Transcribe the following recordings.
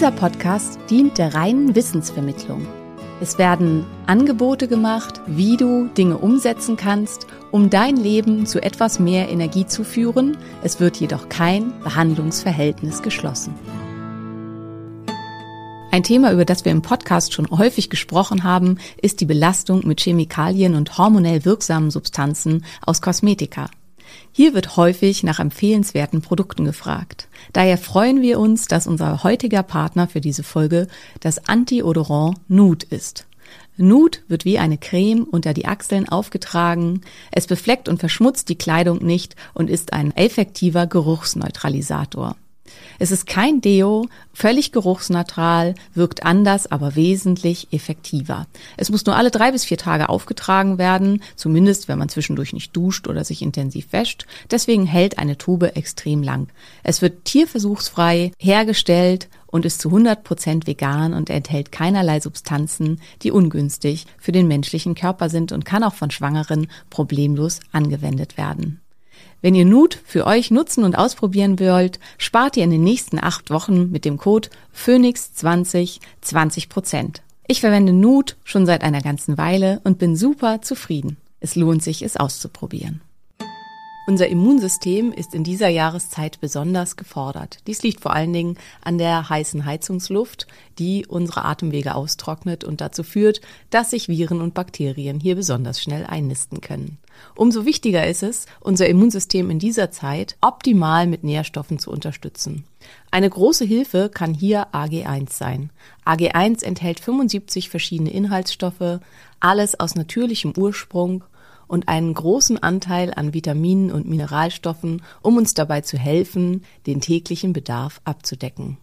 Dieser Podcast dient der reinen Wissensvermittlung. Es werden Angebote gemacht, wie du Dinge umsetzen kannst, um dein Leben zu etwas mehr Energie zu führen. Es wird jedoch kein Behandlungsverhältnis geschlossen. Ein Thema, über das wir im Podcast schon häufig gesprochen haben, ist die Belastung mit Chemikalien und hormonell wirksamen Substanzen aus Kosmetika. Hier wird häufig nach empfehlenswerten Produkten gefragt. Daher freuen wir uns, dass unser heutiger Partner für diese Folge das Anti-Odorant Nude ist. Nude wird wie eine Creme unter die Achseln aufgetragen. Es befleckt und verschmutzt die Kleidung nicht und ist ein effektiver Geruchsneutralisator. Es ist kein Deo, völlig geruchsneutral, wirkt anders, aber wesentlich effektiver. Es muss nur alle drei bis vier Tage aufgetragen werden, zumindest wenn man zwischendurch nicht duscht oder sich intensiv wäscht. Deswegen hält eine Tube extrem lang. Es wird tierversuchsfrei hergestellt und ist zu 100% vegan und enthält keinerlei Substanzen, die ungünstig für den menschlichen Körper sind und kann auch von Schwangeren problemlos angewendet werden. Wenn ihr Nude für euch nutzen und ausprobieren wollt, spart ihr in den nächsten acht Wochen mit dem Code Phoenix20 20%. Ich verwende Nude schon seit einer ganzen Weile und bin super zufrieden. Es lohnt sich, es auszuprobieren. Unser Immunsystem ist in dieser Jahreszeit besonders gefordert. Dies liegt vor allen Dingen an der heißen Heizungsluft, die unsere Atemwege austrocknet und dazu führt, dass sich Viren und Bakterien hier besonders schnell einnisten können. Umso wichtiger ist es, unser Immunsystem in dieser Zeit optimal mit Nährstoffen zu unterstützen. Eine große Hilfe kann hier AG1 sein. AG1 enthält 75 verschiedene Inhaltsstoffe, alles aus natürlichem Ursprung und einen großen Anteil an Vitaminen und Mineralstoffen, um uns dabei zu helfen, den täglichen Bedarf abzudecken.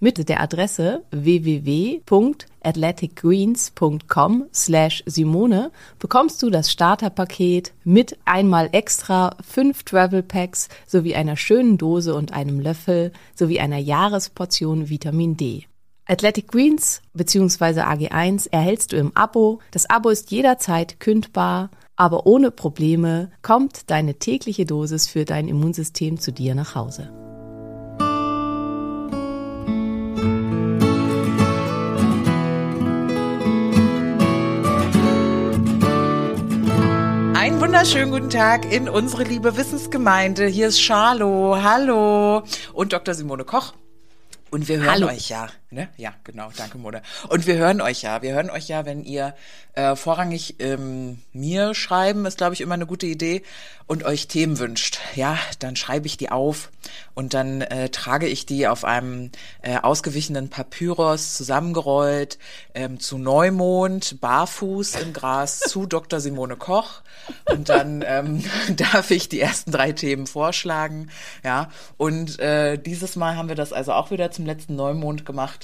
Mit der Adresse www.athleticgreens.com slash Simone bekommst du das Starterpaket mit einmal extra fünf Travel Packs sowie einer schönen Dose und einem Löffel sowie einer Jahresportion Vitamin D. Athletic Greens bzw. AG1 erhältst du im Abo. Das Abo ist jederzeit kündbar, aber ohne Probleme kommt deine tägliche Dosis für dein Immunsystem zu dir nach Hause. Einen wunderschönen guten Tag in unsere liebe Wissensgemeinde. Hier ist Charlo, hallo und Dr. Simone Koch. Und wir hören Hallo. euch ja, ne? Ja, genau, danke Mona. Und wir hören euch ja, wir hören euch ja, wenn ihr äh, vorrangig ähm, mir schreiben, ist glaube ich immer eine gute Idee und euch Themen wünscht. Ja, dann schreibe ich die auf und dann äh, trage ich die auf einem äh, ausgewichenen Papyrus zusammengerollt ähm, zu Neumond, barfuß im Gras zu Dr. Simone Koch und dann ähm, darf ich die ersten drei Themen vorschlagen. Ja, und äh, dieses Mal haben wir das also auch wieder zum letzten Neumond gemacht.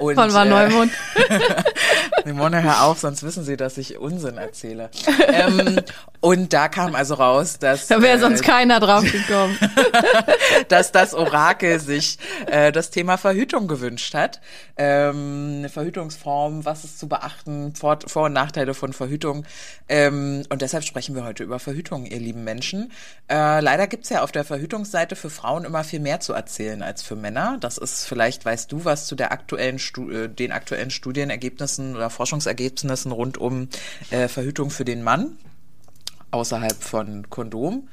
Und, Wann war äh, Neumond? Simone, hör auf, sonst wissen sie, dass ich Unsinn erzähle. ähm, und da kam also raus, dass, Da wäre äh, sonst keiner drauf gekommen. dass das Orakel sich äh, das Thema Verhütung gewünscht hat. Ähm, eine Verhütungsform, was ist zu beachten, Vor-, Vor und Nachteile von Verhütung. Ähm, und deshalb sprechen wir heute über Verhütung, ihr lieben Menschen. Äh, leider gibt's ja auf der Verhütungsseite für Frauen immer viel mehr zu erzählen als für Männer. Das ist, vielleicht weißt du was zu der aktuellen Stu äh, den aktuellen Studienergebnissen oder Forschungsergebnissen rund um äh, Verhütung für den Mann außerhalb von Kondom.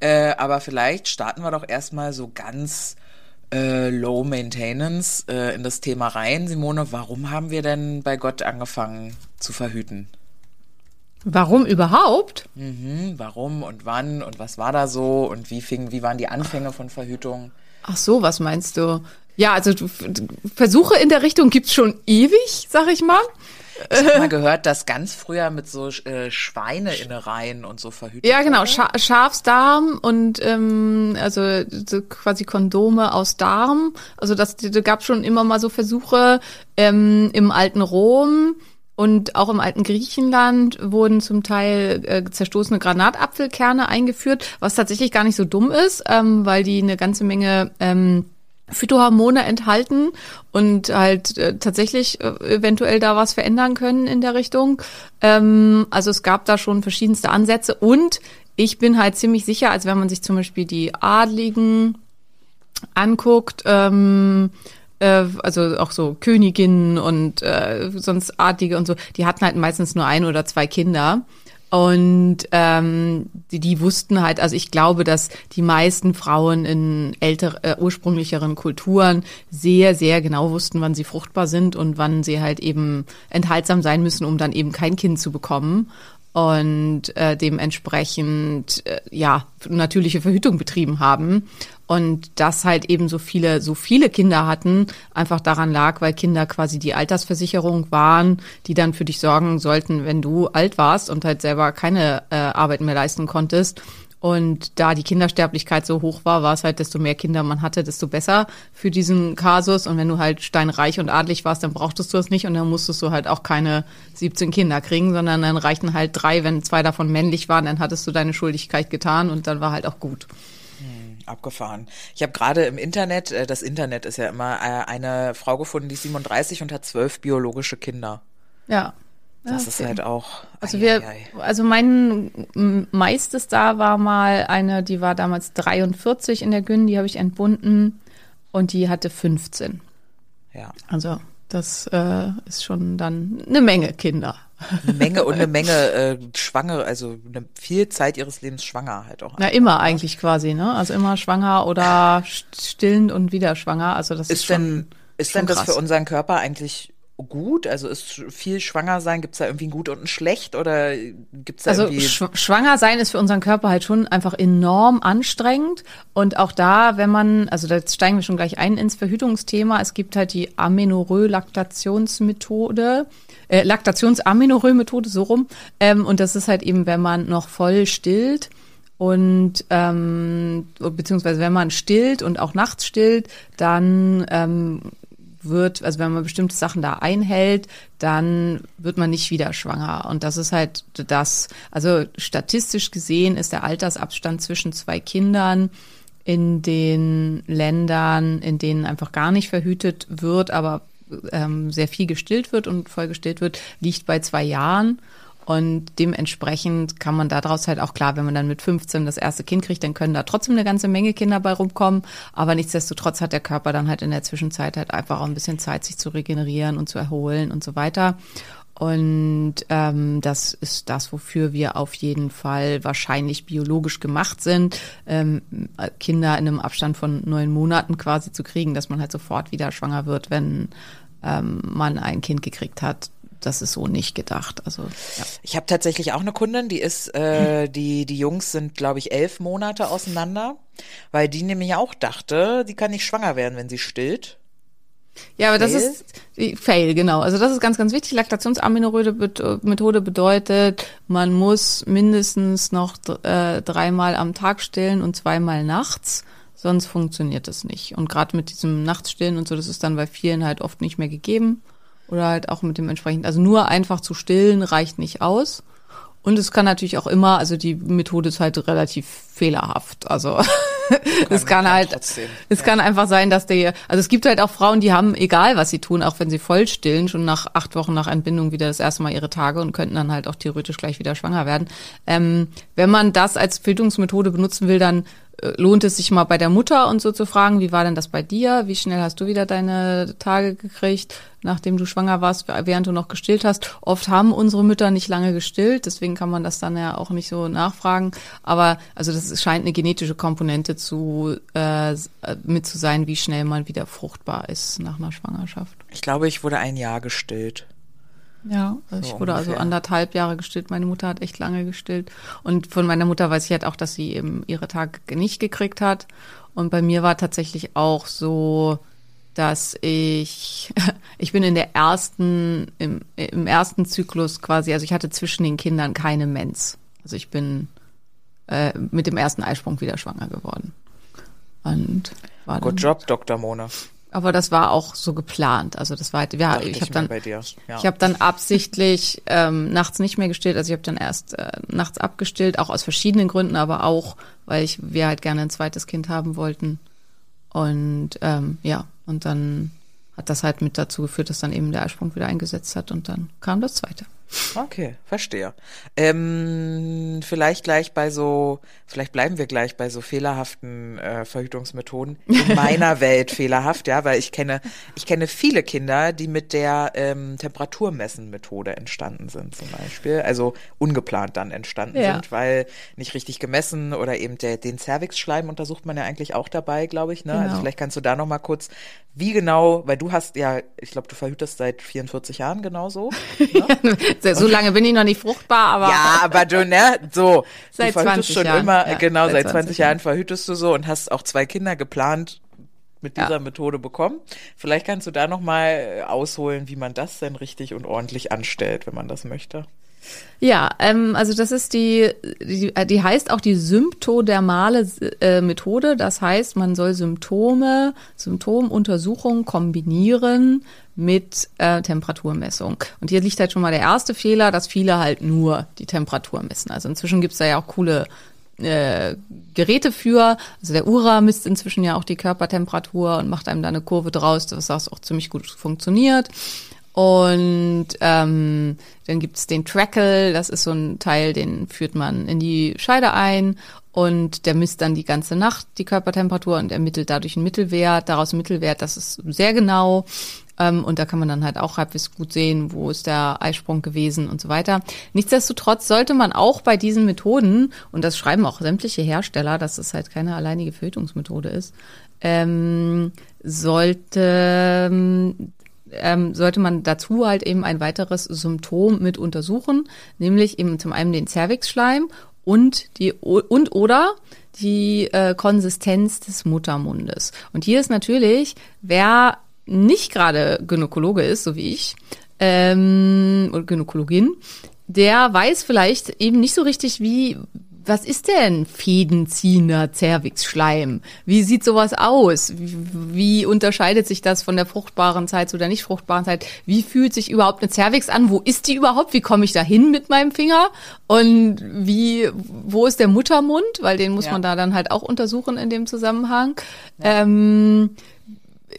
Äh, aber vielleicht starten wir doch erstmal so ganz äh, Low Maintenance äh, in das Thema rein. Simone, warum haben wir denn bei Gott angefangen zu verhüten? Warum überhaupt? Mhm, warum und wann und was war da so und wie fing, wie waren die Anfänge von Verhütung? Ach so, was meinst du? Ja, also Versuche in der Richtung gibt's schon ewig, sag ich mal. Ich habe mal gehört, dass ganz früher mit so äh, Schweineinnereien und so verhütet Ja, genau. Scha Schafsdarm und ähm, also so quasi Kondome aus Darm. Also das da gab schon immer mal so Versuche ähm, im alten Rom und auch im alten Griechenland wurden zum Teil äh, zerstoßene Granatapfelkerne eingeführt, was tatsächlich gar nicht so dumm ist, ähm, weil die eine ganze Menge ähm, Phytohormone enthalten und halt äh, tatsächlich äh, eventuell da was verändern können in der Richtung. Ähm, also es gab da schon verschiedenste Ansätze und ich bin halt ziemlich sicher, als wenn man sich zum Beispiel die Adligen anguckt, ähm, äh, also auch so Königinnen und äh, sonst Adlige und so, die hatten halt meistens nur ein oder zwei Kinder. Und ähm, die, die wussten halt, also ich glaube, dass die meisten Frauen in älter, äh, ursprünglicheren Kulturen sehr, sehr genau wussten, wann sie fruchtbar sind und wann sie halt eben enthaltsam sein müssen, um dann eben kein Kind zu bekommen. Und äh, dementsprechend äh, ja natürliche Verhütung betrieben haben und dass halt eben so viele so viele Kinder hatten einfach daran lag, weil Kinder quasi die Altersversicherung waren, die dann für dich sorgen sollten, wenn du alt warst und halt selber keine äh, Arbeit mehr leisten konntest. Und da die Kindersterblichkeit so hoch war, war es halt, desto mehr Kinder man hatte, desto besser für diesen Kasus. Und wenn du halt steinreich und adlig warst, dann brauchtest du das nicht und dann musstest du halt auch keine 17 Kinder kriegen, sondern dann reichten halt drei, wenn zwei davon männlich waren, dann hattest du deine Schuldigkeit getan und dann war halt auch gut. Abgefahren. Ich habe gerade im Internet, äh, das Internet ist ja immer äh, eine Frau gefunden, die ist 37 und hat zwölf biologische Kinder. Ja. Das Ja, ist okay. halt auch. Also wir, also mein meistes da war mal eine, die war damals 43 in der Gün, die habe ich entbunden und die hatte 15. Ja, Also das äh, ist schon dann eine Menge Kinder. eine Menge und eine Menge äh, Schwangere, also eine viel Zeit ihres Lebens schwanger halt auch. Na, immer eigentlich quasi, ne? Also immer schwanger oder st- stillend und wieder schwanger. Also das ist, Ist schon, denn, ist schon denn das krass. für unseren Körper eigentlich gut? Also ist viel schwanger sein, gibt's da irgendwie ein gut und ein schlecht oder gibt's da Also irgendwie schw schwanger sein ist für unseren Körper halt schon einfach enorm anstrengend. Und auch da, wenn man, also da steigen wir schon gleich ein ins Verhütungsthema. Es gibt halt die Amenorrhoe-Laktationsmethode, äh, Laktations-Amenorrhoe-Methode, so rum. Ähm, und das ist halt eben, wenn man noch voll stillt und ähm, beziehungsweise wenn man stillt und auch nachts stillt, dann ähm, wird, also wenn man bestimmte Sachen da einhält, dann wird man nicht wieder schwanger. Und das ist halt das, also statistisch gesehen ist der Altersabstand zwischen zwei Kindern in den Ländern, in denen einfach gar nicht verhütet wird, aber ähm, sehr viel gestillt wird und voll gestillt wird, liegt bei zwei Jahren. Und dementsprechend kann man daraus halt auch klar, wenn man dann mit 15 das erste Kind kriegt, dann können da trotzdem eine ganze Menge Kinder bei rumkommen. Aber nichtsdestotrotz hat der Körper dann halt in der Zwischenzeit halt einfach auch ein bisschen Zeit, sich zu regenerieren und zu erholen und so weiter. Und ähm, das ist das, wofür wir auf jeden Fall wahrscheinlich biologisch gemacht sind, ähm, Kinder in einem Abstand von neun Monaten quasi zu kriegen, dass man halt sofort wieder schwanger wird, wenn ähm, man ein Kind gekriegt hat. Das ist so nicht gedacht. Also ja. Ich habe tatsächlich auch eine Kundin, die ist, äh, die, die Jungs sind, glaube ich, elf Monate auseinander, weil die nämlich auch dachte, die kann nicht schwanger werden, wenn sie stillt. Ja, aber das Fail? ist die- Fail, genau. Also das ist ganz, ganz wichtig. Laktationsaminoräde-Methode bedeutet, man muss mindestens noch äh, dreimal am Tag stillen und zweimal nachts. Sonst funktioniert das nicht. Und gerade mit diesem Nachtsstillen und so, das ist dann bei vielen halt oft nicht mehr gegeben. Oder halt auch mit dem entsprechend, also nur einfach zu stillen reicht nicht aus. Und es kann natürlich auch immer, also die Methode ist halt relativ fehlerhaft. Also es kann kann halt, trotzdem, es kann einfach sein, dass der, also es gibt halt auch Frauen, die haben, egal was sie tun, auch wenn sie voll stillen, schon nach acht Wochen nach Entbindung wieder das erste Mal ihre Tage und könnten dann halt auch theoretisch gleich wieder schwanger werden. Ähm, wenn man das als Bildungsmethode benutzen will, dann lohnt es sich mal bei der Mutter und so zu fragen, wie war denn das bei dir? Wie schnell hast du wieder deine Tage gekriegt, nachdem du schwanger warst, während du noch gestillt hast? Oft haben unsere Mütter nicht lange gestillt, deswegen kann man das dann ja auch nicht so nachfragen. Aber also das scheint eine genetische Komponente zu äh, mit zu sein, wie schnell man wieder fruchtbar ist nach einer Schwangerschaft. Ich glaube, ich wurde ein Jahr gestillt. Ja, also So ich wurde also ungefähr. anderthalb Jahre gestillt. Meine Mutter hat echt lange gestillt. Und von meiner Mutter weiß ich halt auch, dass sie eben ihre Tage nicht gekriegt hat. Und bei mir war tatsächlich auch so, dass ich, ich bin in der ersten, im, im ersten Zyklus quasi, also ich hatte zwischen den Kindern keine Mens. Also ich bin äh, mit dem ersten Eisprung wieder schwanger geworden. Und war Good Job, Dr. Mona. Aber das war auch so geplant. Also das war, ja, Dachte ich habe dann, ja. ich habe dann absichtlich ähm, nachts nicht mehr gestillt. Also ich habe dann erst äh, nachts abgestillt, auch aus verschiedenen Gründen, aber auch, weil ich wir halt gerne ein zweites Kind haben wollten. Und ähm, ja, und dann hat das halt mit dazu geführt, dass dann eben der Eisprung wieder eingesetzt hat und dann kam das zweite. Okay, verstehe. Ähm, vielleicht gleich bei so, vielleicht bleiben wir gleich bei so fehlerhaften äh, Verhütungsmethoden. In meiner Welt fehlerhaft, ja, weil ich kenne, ich kenne viele Kinder, die mit der ähm, Temperaturmessen-Methode entstanden sind, zum Beispiel. Also ungeplant dann entstanden Ja. sind, weil nicht richtig gemessen oder eben der, den Cervixschleim untersucht man ja eigentlich auch dabei, glaube ich. Ne? Also Genau. vielleicht kannst du da noch mal kurz, wie genau, weil du hast ja, ich glaube, du verhütest seit 44 Jahren genauso. So lange bin ich noch nicht fruchtbar, aber Ja, aber du, ne, so. Seit du verhütest 20 schon Jahren, immer, ja, genau, seit seit 20 20 Jahren verhütest du so und hast auch zwei Kinder geplant mit Ja. dieser Methode bekommen. Vielleicht kannst du da nochmal ausholen, wie man das denn richtig und ordentlich anstellt, wenn man das möchte. Ja, ähm, also das ist die, die, äh, die heißt auch die symptodermale äh, Methode. Das heißt, man soll Symptome, Symptomuntersuchungen kombinieren mit äh, Temperaturmessung. Und hier liegt halt schon mal der erste Fehler, dass viele halt nur die Temperatur messen. Also inzwischen gibt's da ja auch coole äh, Geräte für. Also der Ura misst inzwischen ja auch die Körpertemperatur und macht einem da eine Kurve draus, was auch ziemlich gut funktioniert. Und ähm, dann gibt's den Trackle, das ist so ein Teil, den führt man in die Scheide ein und der misst dann die ganze Nacht die Körpertemperatur und ermittelt dadurch einen Mittelwert. Daraus ein Mittelwert, das ist sehr genau. Ähm, und da kann man dann halt auch halbwegs gut sehen, wo ist der Eisprung gewesen und so weiter. Nichtsdestotrotz sollte man auch bei diesen Methoden, und das schreiben auch sämtliche Hersteller, dass es halt keine alleinige Verhütungsmethode ist, ähm, sollte ähm, sollte man dazu halt eben ein weiteres Symptom mit untersuchen, nämlich eben zum einen den Cervixschleim und die und oder die äh, Konsistenz des Muttermundes. Und hier ist natürlich, wer nicht gerade Gynäkologe ist, so wie ich, ähm, oder Gynäkologin, der weiß vielleicht eben nicht so richtig, wie, was ist denn fädenziehender Cervixschleim? Wie sieht sowas aus? Wie, unterscheidet sich das von der fruchtbaren Zeit zu der nicht fruchtbaren Zeit? Wie fühlt sich überhaupt eine Cervix an? Wo ist die überhaupt? Wie komme ich da hin mit meinem Finger? Und wie, wo ist der Muttermund? Weil den muss Ja. man da dann halt auch untersuchen in dem Zusammenhang. Ähm,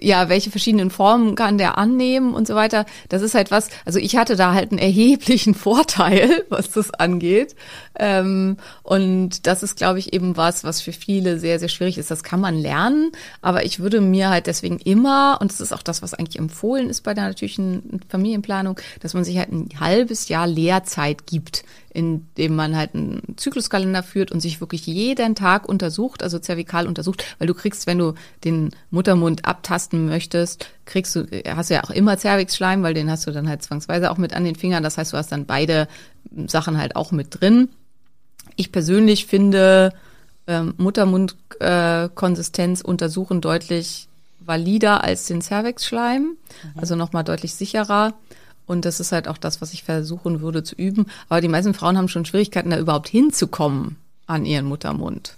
ja, welche verschiedenen Formen kann der annehmen und so weiter. Das ist halt was, also ich hatte da halt einen erheblichen Vorteil, was das angeht. Ähm, und das ist, glaube ich, eben was, was für viele sehr, sehr schwierig ist. Das kann man lernen, aber ich würde mir halt deswegen immer, und das ist auch das, was eigentlich empfohlen ist bei der natürlichen Familienplanung, dass man sich halt ein halbes Jahr Lehrzeit gibt, indem man halt einen Zykluskalender führt und sich wirklich jeden Tag untersucht, also zervikal untersucht, weil du kriegst, wenn du den Muttermund abtasten möchtest, kriegst du, hast du ja auch immer Cervixschleim, weil den hast du dann halt zwangsweise auch mit an den Fingern. Das heißt, du hast dann beide Sachen halt auch mit drin. Ich persönlich finde ähm, Muttermundkonsistenz äh, untersuchen deutlich valider als den Cervixschleim, also nochmal deutlich sicherer. Und das ist halt auch das, was ich versuchen würde zu üben. Aber die meisten Frauen haben schon Schwierigkeiten, da überhaupt hinzukommen an ihren Muttermund.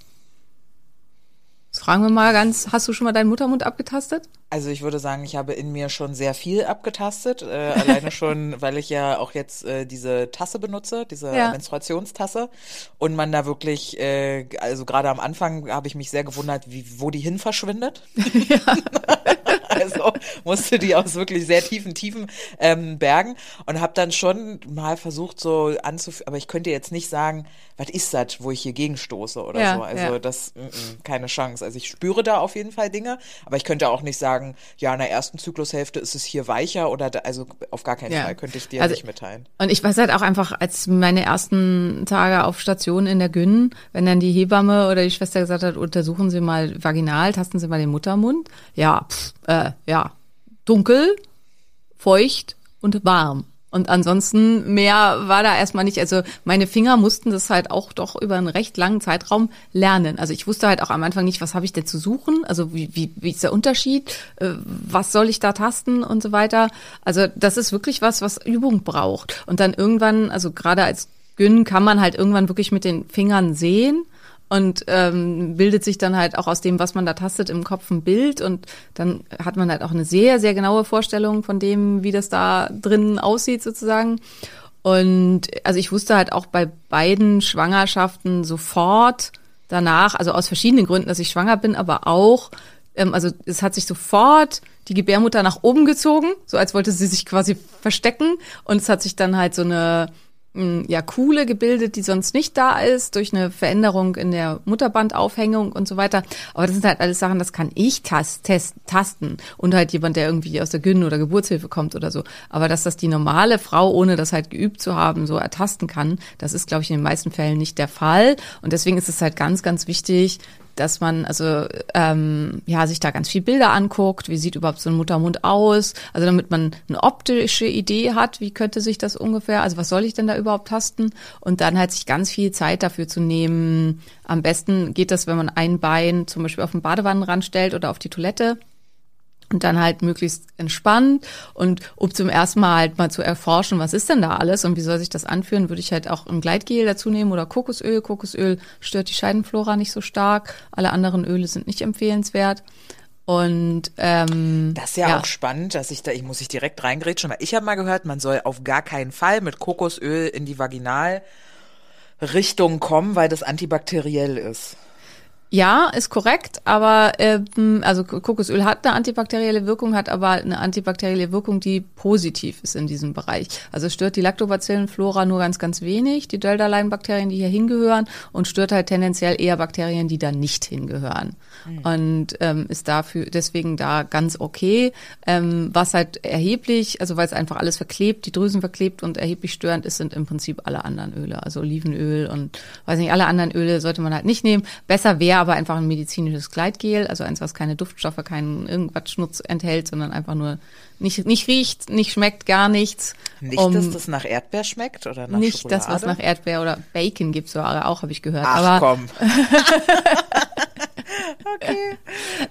Jetzt fragen wir mal ganz, hast du schon mal deinen Muttermund abgetastet? Also ich würde sagen, ich habe in mir schon sehr viel abgetastet. Äh, alleine schon, weil ich ja auch jetzt äh, diese Tasse benutze, diese Ja. Menstruationstasse. Und man da wirklich, äh, also gerade am Anfang habe ich mich sehr gewundert, wie, wo die hin verschwindet. also musste die aus wirklich sehr tiefen Tiefen ähm, bergen und habe dann schon mal versucht so anzuführen, aber ich könnte jetzt nicht sagen, was ist das, wo ich hier gegenstoße oder Ja, so. Also ja. das, mm, mm, keine Chance. Also ich spüre da auf jeden Fall Dinge, aber ich könnte auch nicht sagen, ja, in der ersten Zyklushälfte ist es hier weicher oder da, also auf gar keinen Ja. Fall könnte ich dir Also- nicht mitteilen. Und ich weiß halt auch einfach, als meine ersten Tage auf Station in der Gyn, wenn dann die Hebamme oder die Schwester gesagt hat, untersuchen Sie mal vaginal, tasten Sie mal den Muttermund. Ja, pff, äh, ja, dunkel, feucht und warm. Und ansonsten mehr war da erstmal nicht. Also meine Finger mussten das halt auch doch über einen recht langen Zeitraum lernen. Also ich wusste halt auch am Anfang nicht, was habe ich denn zu suchen? Also wie, wie, wie ist der Unterschied? Äh, was soll ich da tasten und so weiter? Also das ist wirklich was, was Übung braucht. Und dann irgendwann, also gerade als Gyn kann man halt irgendwann wirklich mit den Fingern sehen und ähm, bildet sich dann halt auch aus dem, was man da tastet, im Kopf ein Bild und dann hat man halt auch eine sehr, sehr genaue Vorstellung von dem, wie das da drin aussieht sozusagen. Und also ich wusste halt auch bei beiden Schwangerschaften sofort danach, also aus verschiedenen Gründen, dass ich schwanger bin, aber auch, ähm, also es hat sich sofort die Gebärmutter nach oben gezogen, so als wollte sie sich quasi verstecken und es hat sich dann halt so eine ja, Kuhle gebildet, die sonst nicht da ist, durch eine Veränderung in der Mutterbandaufhängung und so weiter. Aber das sind halt alles Sachen, das kann ich tast, test, tasten. Und halt jemand, der irgendwie aus der Gyn- oder Geburtshilfe kommt oder so. Aber dass das die normale Frau, ohne das halt geübt zu haben, so ertasten kann, das ist, glaube ich, in den meisten Fällen nicht der Fall. Und deswegen ist es halt ganz, ganz wichtig, dass man also ähm, ja sich da ganz viel Bilder anguckt, wie sieht überhaupt so ein Muttermund aus, also damit man eine optische Idee hat, wie könnte sich das ungefähr, also was soll ich denn da überhaupt tasten? Und dann halt sich ganz viel Zeit dafür zu nehmen. Am besten geht das, wenn man ein Bein zum Beispiel auf den Badewannenrand stellt oder auf die Toilette und dann halt möglichst entspannt und um zum ersten Mal halt mal zu erforschen, was ist denn da alles und wie soll sich das anführen, würde ich halt auch ein Gleitgel dazu nehmen oder Kokosöl. Kokosöl stört die Scheidenflora nicht so stark. Alle anderen Öle sind nicht empfehlenswert. Und ähm, Das ist ja, auch spannend, dass ich da, ich muss ich direkt reingrätschen, weil ich habe mal gehört, man soll auf gar keinen Fall mit Kokosöl in die Vaginalrichtung kommen, weil das antibakteriell ist. Ja, ist korrekt, aber ähm, also Kokosöl hat eine antibakterielle Wirkung, hat aber eine antibakterielle Wirkung, die positiv ist in diesem Bereich. Also stört die Lactobacillenflora nur ganz, ganz wenig, die Delta-Line-Bakterien, die hier hingehören, und stört halt tendenziell eher Bakterien, die da nicht hingehören. Mhm. Und ähm, ist dafür deswegen da ganz okay. Ähm, was halt erheblich, also weil es einfach alles verklebt, die Drüsen verklebt und erheblich störend ist, sind im Prinzip alle anderen Öle. Also Olivenöl und weiß nicht, alle anderen Öle sollte man halt nicht nehmen. Besser wäre aber einfach ein medizinisches Gleitgel, also eins, was keine Duftstoffe, keinen irgendwas Schmutz enthält, sondern einfach nur nicht, nicht riecht, nicht schmeckt, gar nichts. Nicht, um, dass das nach Erdbeer schmeckt oder nach Nicht Schokolade? das, was nach Erdbeer oder Bacon gibt, so auch, habe ich gehört. Ach, aber komm. okay.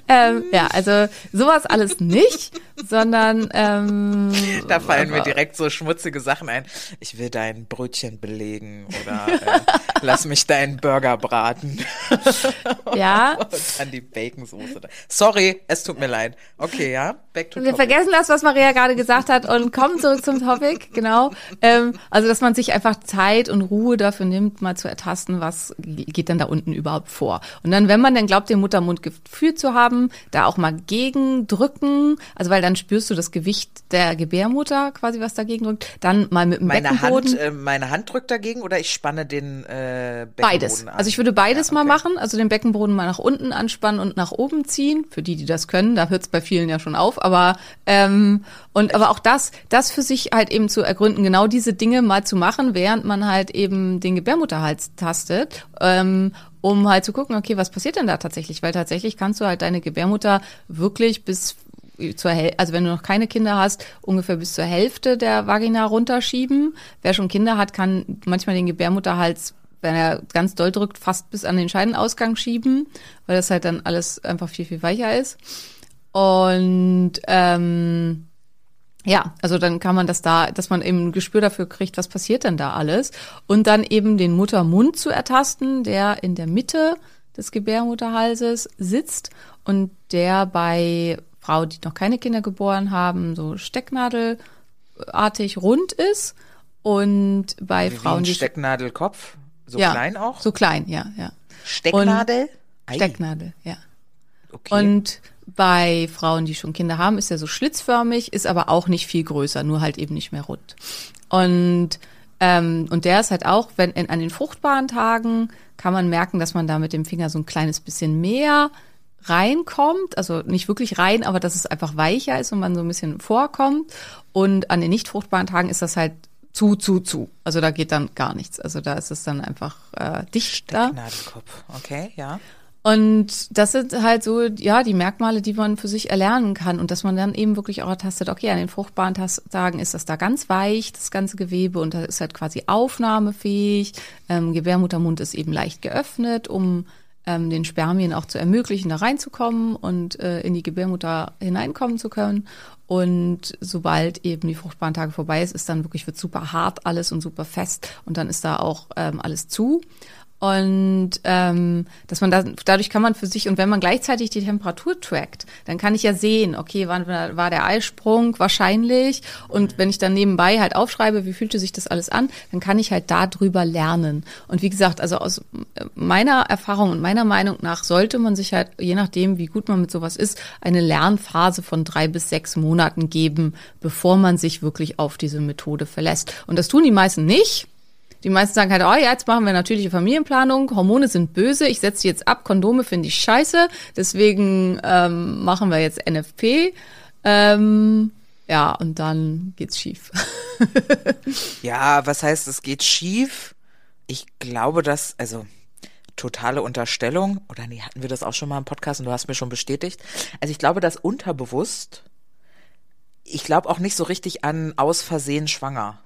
ähm, ja, also sowas alles nicht, sondern ähm, da fallen mir direkt so schmutzige Sachen ein. Ich will dein Brötchen belegen oder äh, lass mich deinen Burger braten. ja. Und dann die Baconsoße. Sorry, es tut mir leid. Okay, ja. Back to Wir topic. vergessen das, was Maria gerade gesagt hat und kommen zurück zum Topic. Genau. Ähm, also dass man sich einfach Zeit und Ruhe dafür nimmt, mal zu ertasten, was geht denn da unten überhaupt vor. Und dann, wenn man dann glaubt, den Muttermund gefühlt zu haben, da auch mal gegendrücken, also weil dann spürst du das Gewicht der Gebärmutter quasi, was dagegen drückt, dann mal mit dem meine Beckenboden. Hand, äh, meine Hand drückt dagegen oder ich spanne den äh, Beckenboden Beides. an? Also ich würde beides Ja, okay. mal machen, also den Beckenboden mal nach unten anspannen und nach oben ziehen. Für die, die das können, da hört es bei vielen ja schon auf, aber ähm, und aber auch das, das für sich halt eben zu ergründen, genau diese Dinge mal zu machen, während man halt eben den Gebärmutterhals tastet, ähm, um halt zu gucken, okay, was passiert denn da tatsächlich? Weil tatsächlich kannst du halt deine Gebärmutter wirklich bis zur Häl also wenn du noch keine Kinder hast, ungefähr bis zur Hälfte der Vagina runterschieben. Wer schon Kinder hat, kann manchmal den Gebärmutterhals, wenn er ganz doll drückt, fast bis an den Scheidenausgang schieben, weil das halt dann alles einfach viel, viel weicher ist. Und ähm, ja, also dann kann man das da, dass man eben ein Gespür dafür kriegt, was passiert denn da alles. Und dann eben den Muttermund zu ertasten, der in der Mitte des Gebärmutterhalses sitzt und der bei Frauen, die noch keine Kinder geboren haben, so stecknadelartig rund ist. Und bei Wie Frauen, die Stecknadelkopf, so ja, klein auch. So klein, ja, ja. Stecknadel. Ei, Stecknadel, ja. Okay. Und bei Frauen, die schon Kinder haben, ist er so schlitzförmig, ist aber auch nicht viel größer, nur halt eben nicht mehr rund. Und ähm, und der ist halt auch, wenn in, an den fruchtbaren Tagen kann man merken, dass man da mit dem Finger so ein kleines bisschen mehr reinkommt, also nicht wirklich rein, aber dass es einfach weicher ist und man so ein bisschen vorkommt. Und an den nicht fruchtbaren Tagen ist das halt zu, zu, zu. Also da geht dann gar nichts. Also da ist es dann einfach äh, dicht da. Stecknadelkopf. Okay, ja. Und das sind halt so, ja, die Merkmale, die man für sich erlernen kann und dass man dann eben wirklich auch ertastet, okay, an den fruchtbaren Tagen ist das da ganz weich, das ganze Gewebe und da ist halt quasi aufnahmefähig. Ähm, Gebärmuttermund ist eben leicht geöffnet, um ähm, den Spermien auch zu ermöglichen, da reinzukommen und äh, in die Gebärmutter hineinkommen zu können. Und sobald eben die fruchtbaren Tage vorbei ist, ist dann wirklich wird super hart alles und super fest und dann ist da auch ähm, alles zu. Und ähm, dass man da, dadurch kann man für sich, und wenn man gleichzeitig die Temperatur trackt, dann kann ich ja sehen, okay, wann war war der Eisprung wahrscheinlich. Und wenn ich dann nebenbei halt aufschreibe, wie fühlte sich das alles an, dann kann ich halt darüber lernen. Und wie gesagt, also aus meiner Erfahrung und meiner Meinung nach sollte man sich halt, je nachdem, wie gut man mit sowas ist, eine Lernphase von drei bis sechs Monaten geben, bevor man sich wirklich auf diese Methode verlässt. Und das tun die meisten nicht. Die meisten sagen halt, oh ja, jetzt machen wir natürliche Familienplanung, Hormone sind böse, ich setze jetzt ab, Kondome finde ich scheiße, deswegen ähm, machen wir jetzt NFP. Ähm, ja, und dann geht's schief. Ja, was heißt, es geht schief? Ich glaube, dass, also totale Unterstellung, oder nee, hatten wir das auch schon mal im Podcast und du hast mir schon bestätigt. Also ich glaube, dass unterbewusst, ich glaube auch nicht so richtig an aus Versehen schwanger.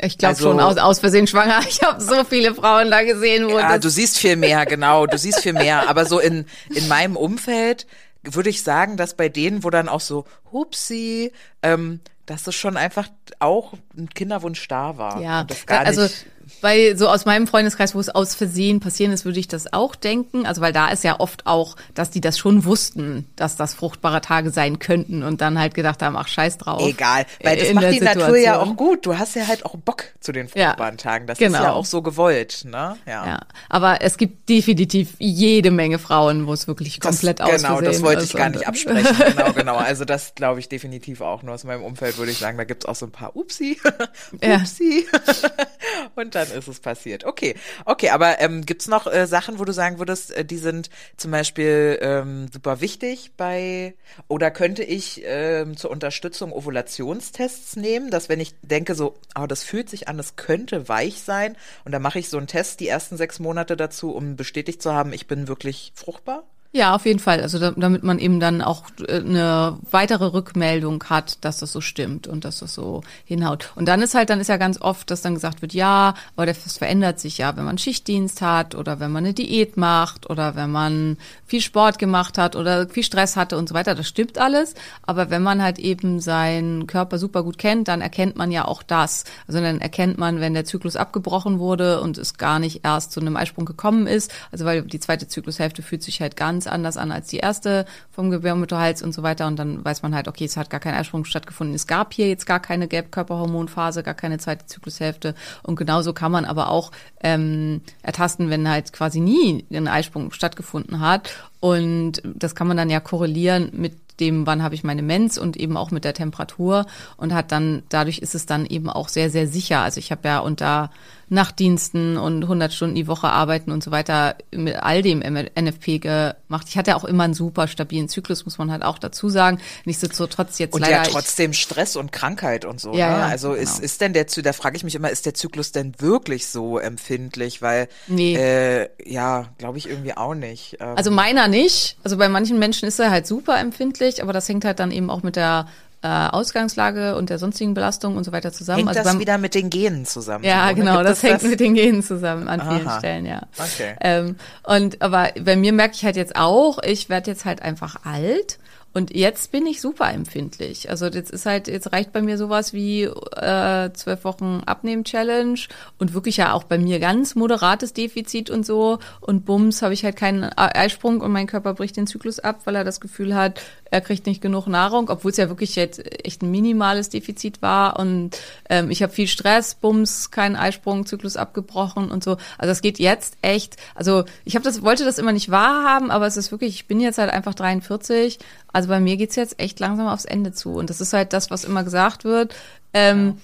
Ich glaube Also- schon, aus, aus Versehen schwanger. Ich habe so viele Frauen da gesehen, wo Ja, das du siehst viel mehr, genau, du siehst viel mehr. Aber so in, in meinem Umfeld würde ich sagen, dass bei denen, wo dann auch so, hupsi, ähm, dass es schon einfach auch ein Kinderwunsch da war. Ja, das gar also nicht, bei so aus meinem Freundeskreis, wo es aus Versehen passieren ist, würde ich das auch denken. Also weil da ist ja oft auch, dass die das schon wussten, dass das fruchtbare Tage sein könnten und dann halt gedacht haben, ach scheiß drauf. Egal, weil das macht die Natur ja Situation. auch gut. Du hast ja halt auch Bock zu den Ja, fruchtbaren Tagen. Das genau. ist ja auch so gewollt, ne? Ja. Ja, aber es gibt definitiv jede Menge Frauen, wo es wirklich Das, komplett aus genau, das wollte ich gar nicht absprechen. Genau, genau. Also das glaube ich definitiv auch. Nur aus meinem Umfeld würde ich sagen, da gibt's auch so ein paar Upsi, Ja. Upsi. Und dann ist es passiert. Okay, okay, aber ähm, gibt's noch äh, Sachen, wo du sagen würdest, äh, die sind zum Beispiel ähm, super wichtig bei, oder könnte ich ähm, zur Unterstützung Ovulationstests nehmen, dass wenn ich denke so, oh, das fühlt sich an, das könnte weich sein, und dann mache ich so einen Test die ersten sechs Monate dazu, um bestätigt zu haben, ich bin wirklich fruchtbar? Ja, auf jeden Fall. Also da, damit man eben dann auch äh, eine weitere Rückmeldung hat, dass das so stimmt und dass das so hinhaut. Und dann ist halt, dann ist ja ganz oft, dass dann gesagt wird, ja, aber das verändert sich ja, wenn man Schichtdienst hat oder wenn man eine Diät macht oder wenn man viel Sport gemacht hat oder viel Stress hatte und so weiter. Das stimmt alles. Aber wenn man halt eben seinen Körper super gut kennt, dann erkennt man ja auch das. Also dann erkennt man, wenn der Zyklus abgebrochen wurde und es gar nicht erst zu einem Eisprung gekommen ist. Also weil die zweite Zyklushälfte fühlt sich halt ganz anders an als die erste vom Gebärmutterhals und so weiter. Und dann weiß man halt, okay, es hat gar kein Eisprung stattgefunden. Es gab hier jetzt gar keine Gelbkörperhormonphase, gar keine zweite Zyklushälfte. Und genauso kann man aber auch ähm, ertasten, wenn halt quasi nie ein Eisprung stattgefunden hat. Und das kann man dann ja korrelieren mit dem, wann habe ich meine Mens und eben auch mit der Temperatur und hat dann, dadurch ist es dann eben auch sehr, sehr sicher. Also ich habe ja unter Nachtdiensten und 100 Stunden die Woche arbeiten und so weiter mit all dem NFP gemacht. Ich hatte auch immer einen super stabilen Zyklus, muss man halt auch dazu sagen. Nichtsdestotrotz jetzt Und leider. ja trotzdem Stress und Krankheit und so. Ja, ne? ja, also ist, genau. ist denn der, Zy- da frage ich mich immer, ist der Zyklus denn wirklich so empfindlich? Weil, Nee. äh, ja, glaube ich irgendwie auch nicht. Ähm, Also meiner nicht. Also bei manchen Menschen ist er halt super empfindlich, aber das hängt halt dann eben auch mit der äh, Ausgangslage und der sonstigen Belastung und so weiter zusammen. hängt also das beim- wieder mit den Genen zusammen? Ja, oder? genau, Gibt das hängt mit den Genen zusammen an vielen Aha. Stellen, ja. Okay. Ähm, und aber bei mir merke ich halt jetzt auch, ich werde jetzt halt einfach alt und jetzt bin ich super empfindlich. Also jetzt ist halt, jetzt reicht bei mir sowas wie äh, zwölf Wochen Abnehmen-Challenge und wirklich ja auch bei mir ganz moderates Defizit und so. Und bums, habe ich halt keinen Eisprung und mein Körper bricht den Zyklus ab, weil er das Gefühl hat, er kriegt nicht genug Nahrung, obwohl es ja wirklich jetzt echt ein minimales Defizit war. Und ähm, ich habe viel Stress, bums, keinen Eisprung, Zyklus abgebrochen und so. Also es geht jetzt echt, also ich habe das, wollte das immer nicht wahrhaben, aber es ist wirklich, ich bin jetzt halt einfach 43. Also bei mir geht's jetzt echt langsam aufs Ende zu. Und das ist halt das, was immer gesagt wird. Ähm,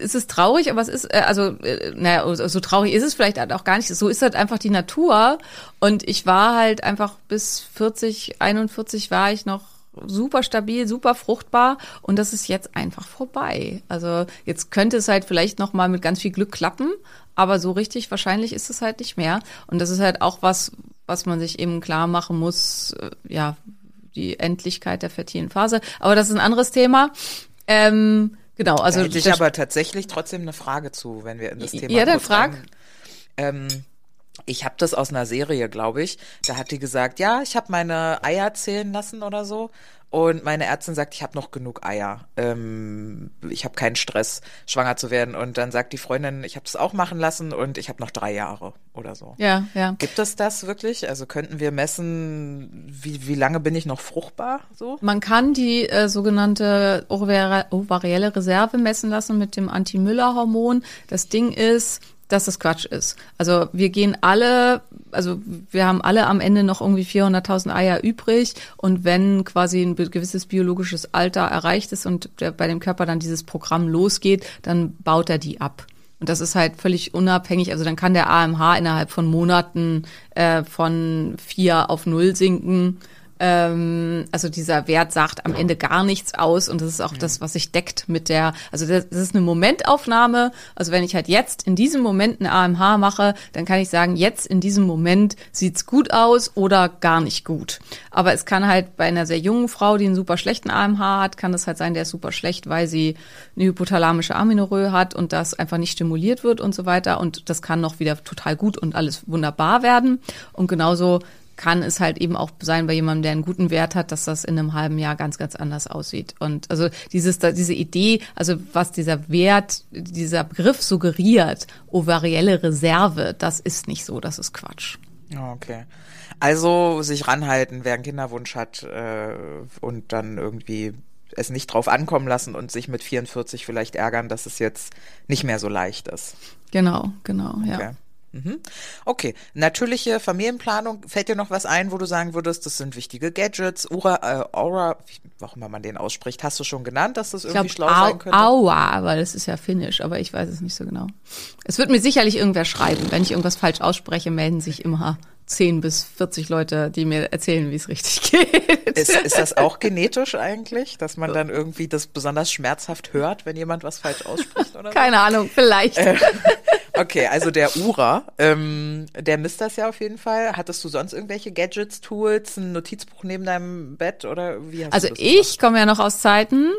es ist traurig, aber es ist, äh, also, äh, naja, so traurig ist es vielleicht halt auch gar nicht. So ist halt einfach die Natur. Und ich war halt einfach bis 40, 41 war ich noch super stabil, super fruchtbar und das ist jetzt einfach vorbei. Also jetzt könnte es halt vielleicht noch mal mit ganz viel Glück klappen, aber so richtig wahrscheinlich ist es halt nicht mehr. Und das ist halt auch was, was man sich eben klar machen muss, äh, ja, die Endlichkeit der fertilen Phase. Aber das ist ein anderes Thema. Ähm, genau, also da hätte ich aber tatsächlich trotzdem eine Frage zu, wenn wir in das Thema Ja, dann frag. Ähm, ich habe das aus einer Serie, glaube ich. Da hat die gesagt, ja, ich habe meine Eier zählen lassen oder so. Und meine Ärztin sagt, ich habe noch genug Eier. Ähm, ich habe keinen Stress, schwanger zu werden. Und dann sagt die Freundin, ich habe das auch machen lassen und ich habe noch drei Jahre oder so. ja, ja. Gibt es das wirklich? Also könnten wir messen, wie, wie lange bin ich noch fruchtbar? So? Man kann die äh, sogenannte ovari- ovarielle Reserve messen lassen mit dem Anti-Müller-Hormon. Das Ding ist, dass das Quatsch ist. Also wir gehen alle, also wir haben alle am Ende noch irgendwie 400.000 Eier übrig und wenn quasi ein gewisses biologisches Alter erreicht ist und der, bei dem Körper dann dieses Programm losgeht, dann baut er die ab. Und das ist halt völlig unabhängig. Also dann kann der AMH innerhalb von Monaten äh, von vier auf null sinken. Ähm, also dieser Wert sagt am Ende gar nichts aus und das ist auch das, was sich deckt mit der, also das, das ist eine Momentaufnahme. Also wenn ich halt jetzt in diesem Moment eine AMH mache, dann kann ich sagen, jetzt in diesem Moment sieht's gut aus oder gar nicht gut. Aber es kann halt bei einer sehr jungen Frau, die einen super schlechten AMH hat, kann es halt sein, der ist super schlecht, weil sie eine hypothalamische Aminorö hat und das einfach nicht stimuliert wird und so weiter. Und das kann noch wieder total gut und alles wunderbar werden. Und genauso kann es halt eben auch sein bei jemandem, der einen guten Wert hat, dass das in einem halben Jahr ganz, ganz anders aussieht. Und also dieses, diese Idee, also was dieser Wert, dieser Begriff suggeriert, ovarielle Reserve, das ist nicht so, das ist Quatsch. Ja, Okay. Also sich ranhalten, wer einen Kinderwunsch hat äh, und dann irgendwie es nicht drauf ankommen lassen und sich mit 44 vielleicht ärgern, dass es jetzt nicht mehr so leicht ist. Genau, genau, ja. Okay. Mhm. Okay, natürliche Familienplanung. Fällt dir noch was ein, wo du sagen würdest, das sind wichtige Gadgets? Ura, äh, Aura, wie, warum immer man den ausspricht, hast du schon genannt, dass das Ich irgendwie glaube, schlau sein könnte? Aua, weil das ist ja Finnisch, aber ich weiß es nicht so genau. Es wird mir sicherlich irgendwer schreiben. Wenn ich irgendwas falsch ausspreche, melden sich immer 10 bis 40 Leute, die mir erzählen, wie es richtig geht. Ist, ist das auch genetisch eigentlich, dass man dann irgendwie das besonders schmerzhaft hört, wenn jemand was falsch ausspricht oder? Keine Ahnung, vielleicht. Okay, also der Ura, ähm, der misst das ja auf jeden Fall. Hattest du sonst irgendwelche Gadgets, Tools, ein Notizbuch neben deinem Bett oder wie hast Also du das ich komme ja noch aus Zeiten,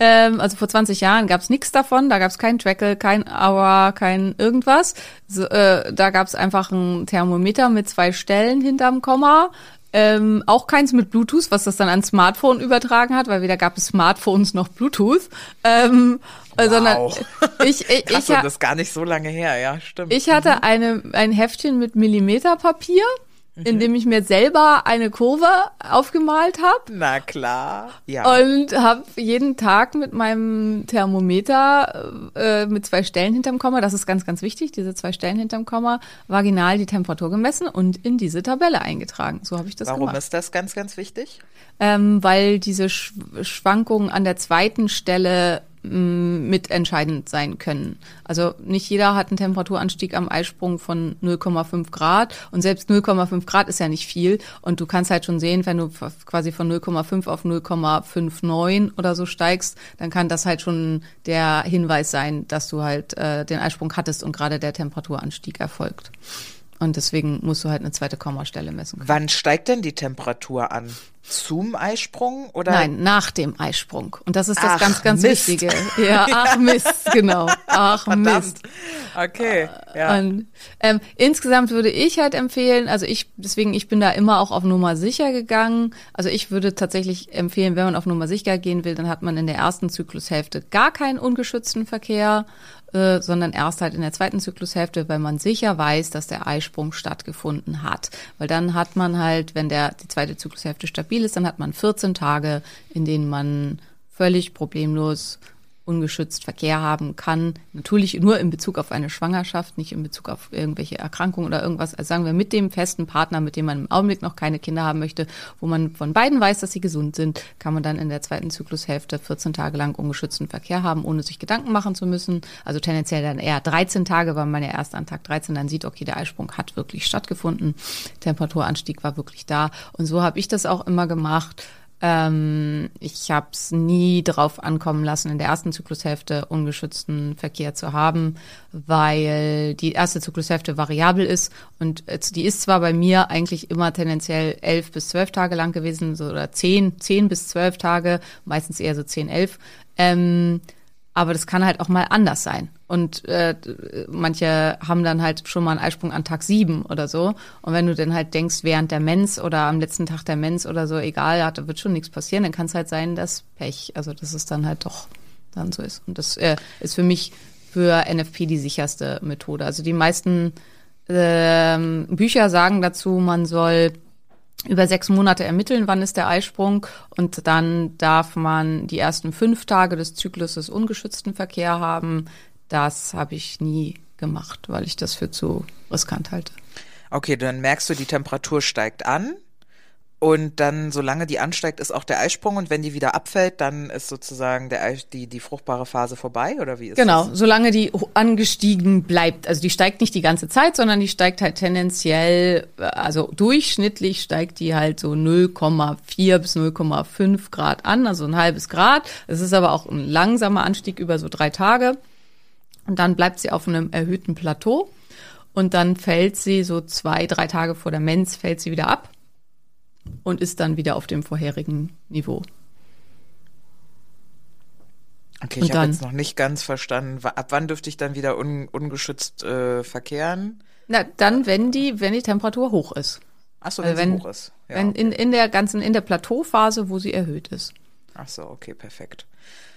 ähm, also vor 20 Jahren gab's nichts davon, da gab's kein Trackle, kein Hour, kein irgendwas. So, äh, da gab's einfach ein Thermometer mit zwei Stellen hinterm Komma. Ähm, auch keins mit Bluetooth, was das dann ans Smartphone übertragen hat, weil weder gab es Smartphones noch Bluetooth. Ähm, äh, sondern ich, ich, Krass, ich, und das gar nicht so lange her, ja, stimmt. ich hatte eine, ein Heftchen mit Millimeterpapier, in dem ich mir selber eine Kurve aufgemalt habe. Na klar. Ja. Und habe jeden Tag mit meinem Thermometer äh, mit zwei Stellen hinterm Komma, das ist ganz, ganz wichtig, diese zwei Stellen hinterm Komma, vaginal die Temperatur gemessen und in diese Tabelle eingetragen. So habe ich das Warum gemacht. ist das ganz, ganz wichtig? Ähm, weil diese Sch Schwankungen an der zweiten Stelle mitentscheidend sein können. Also nicht jeder hat einen Temperaturanstieg am Eisprung von 0,5 Grad und selbst 0,5 Grad ist ja nicht viel und du kannst halt schon sehen, wenn du quasi von 0,5 auf 0,59 oder so steigst, dann kann das halt schon der Hinweis sein, dass du halt äh, den Eisprung hattest und gerade der Temperaturanstieg erfolgt. Und deswegen musst du halt eine zweite Kommastelle messen können. Wann steigt denn die Temperatur an? Zum Eisprung oder? Nein, nach dem Eisprung. Und das ist das Ach, ganz, ganz Mist. Wichtige. Ja, ach Mist, genau. Ach Verdammt. Mist. Okay, ja. Und ähm, insgesamt würde ich halt empfehlen, also ich, deswegen, ich bin da immer auch auf Nummer sicher gegangen. Also ich würde tatsächlich empfehlen, wenn man auf Nummer sicher gehen will, dann hat man in der ersten Zyklushälfte gar keinen ungeschützten Verkehr, äh, sondern erst halt in der zweiten Zyklushälfte, weil man sicher weiß, dass der Eisprung stattgefunden hat. Weil dann hat man halt, wenn der die zweite Zyklushälfte stabil ist, dann hat man 14 Tage, in denen man völlig problemlos ungeschützt Verkehr haben kann. Natürlich nur in Bezug auf eine Schwangerschaft, nicht in Bezug auf irgendwelche Erkrankungen oder irgendwas. Also sagen wir mit dem festen Partner, mit dem man im Augenblick noch keine Kinder haben möchte, wo man von beiden weiß, dass sie gesund sind, kann man dann in der zweiten Zyklushälfte 14 Tage lang ungeschützten Verkehr haben, ohne sich Gedanken machen zu müssen. Also tendenziell dann eher 13 Tage, weil man ja erst an Tag 13 dann sieht, okay, der Eisprung hat wirklich stattgefunden, Temperaturanstieg war wirklich da. Und so habe ich das auch immer gemacht Ähm, ich habe es nie drauf ankommen lassen, in der ersten Zyklushälfte ungeschützten Verkehr zu haben, weil die erste Zyklushälfte variabel ist und äh, die ist zwar bei mir eigentlich immer tendenziell elf bis zwölf Tage lang gewesen so, oder zehn, zehn bis zwölf Tage, meistens eher so zehn, elf. Ähm, aber das kann halt auch mal anders sein. Und äh, manche haben dann halt schon mal einen Eisprung an Tag sieben oder so. Und wenn du dann halt denkst, während der Mens oder am letzten Tag der Mens oder so, egal, ja, da wird schon nichts passieren, dann kann es halt sein, dass Pech, also dass es dann halt doch dann so ist. Und das äh, ist für mich für NFP die sicherste Methode. Also die meisten ähm, Bücher sagen dazu, man soll über sechs Monate ermitteln, wann ist der Eisprung und dann darf man die ersten fünf Tage des Zykluses ungeschützten Verkehr haben. Das habe ich nie gemacht, weil ich das für zu riskant halte. Okay, dann merkst du, die Temperatur steigt an. Und dann, solange die ansteigt, ist auch der Eisprung. Und wenn die wieder abfällt, dann ist sozusagen der Eis, die, die fruchtbare Phase vorbei, oder wie ist Genau, das? solange die angestiegen bleibt. Also die steigt nicht die ganze Zeit, sondern die steigt halt tendenziell, also durchschnittlich steigt die halt so 0,4 bis 0,5 Grad an, also ein halbes Grad. Es ist aber auch ein langsamer Anstieg über so drei Tage. Und dann bleibt sie auf einem erhöhten Plateau. Und dann fällt sie so zwei, drei Tage vor der Mens, fällt sie wieder ab und ist dann wieder auf dem vorherigen Niveau. Okay, Und ich habe jetzt noch nicht ganz verstanden. Ab wann dürfte ich dann wieder un, ungeschützt äh, verkehren? Na, dann, wenn die, wenn die Temperatur hoch ist. Ach so, wenn, Also wenn, sie hoch ist. Ja, wenn okay. in, in der ganzen, in der Plateauphase, wo sie erhöht ist. Ach so, okay, perfekt.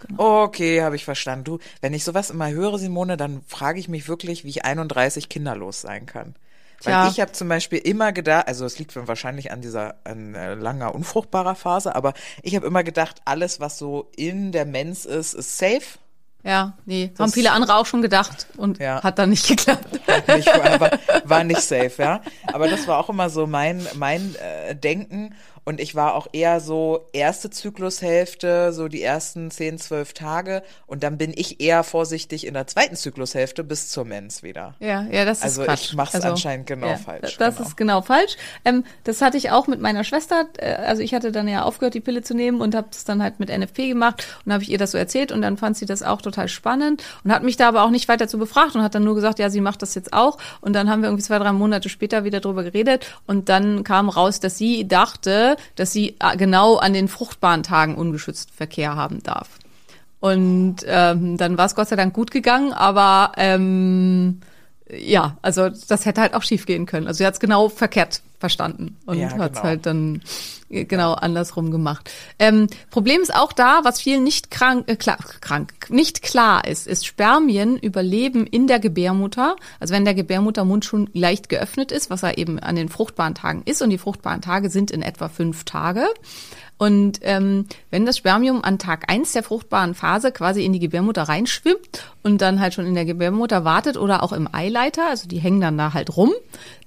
Genau. Okay, habe ich verstanden. Du, wenn ich sowas immer höre, Simone, dann frage ich mich wirklich, wie ich 31 kinderlos sein kann. Weil ich habe zum Beispiel immer gedacht, also es liegt wahrscheinlich an dieser an, äh, langer unfruchtbarer Phase, aber ich habe immer gedacht, alles, was so in der Mens ist, ist safe. Ja, nee, Das- haben viele andere auch schon gedacht und Ja. hat dann nicht geklappt. nicht, war, war nicht safe, ja. Aber das war auch immer so mein, mein äh, Denken. Und ich war auch eher so erste Zyklushälfte, so die ersten 10, 12 Tage. Und dann bin ich eher vorsichtig in der zweiten Zyklushälfte bis zur Mens wieder. Ja, ja, das Also ist Quatsch. ich mach's anscheinend genau falsch, Das genau. ist genau falsch. Ähm, das hatte ich auch mit meiner Schwester. Äh, also ich hatte dann ja aufgehört, die Pille zu nehmen und habe das dann halt mit NFP gemacht und habe ich ihr das so erzählt und dann fand sie das auch total spannend und hat mich da aber auch nicht weiter zu befragt und hat dann nur gesagt, ja, sie macht das jetzt auch. Und dann haben wir irgendwie zwei, drei Monate später wieder drüber geredet und dann kam raus, dass sie dachte, dass sie äh, genau an den fruchtbaren Tagen ungeschützt Verkehr haben darf. Und ähm, dann war es Gott sei Dank gut gegangen, aber ähm, ja, also das hätte halt auch schief gehen können. Also sie hat es genau verkehrt verstanden und Ja, hat es genau. halt dann äh, genau andersrum gemacht. Ähm, Problem ist auch da, was vielen nicht krank, äh, klar, krank, nicht klar ist, ist Spermien überleben in der Gebärmutter. Also wenn der Gebärmuttermund schon leicht geöffnet ist, was er eben an den fruchtbaren Tagen ist, und die fruchtbaren Tage sind in etwa fünf Tage. Und ähm, wenn das Spermium an Tag eins der fruchtbaren Phase quasi in die Gebärmutter reinschwimmt und dann halt schon in der Gebärmutter wartet oder auch im Eileiter, also die hängen dann da halt rum,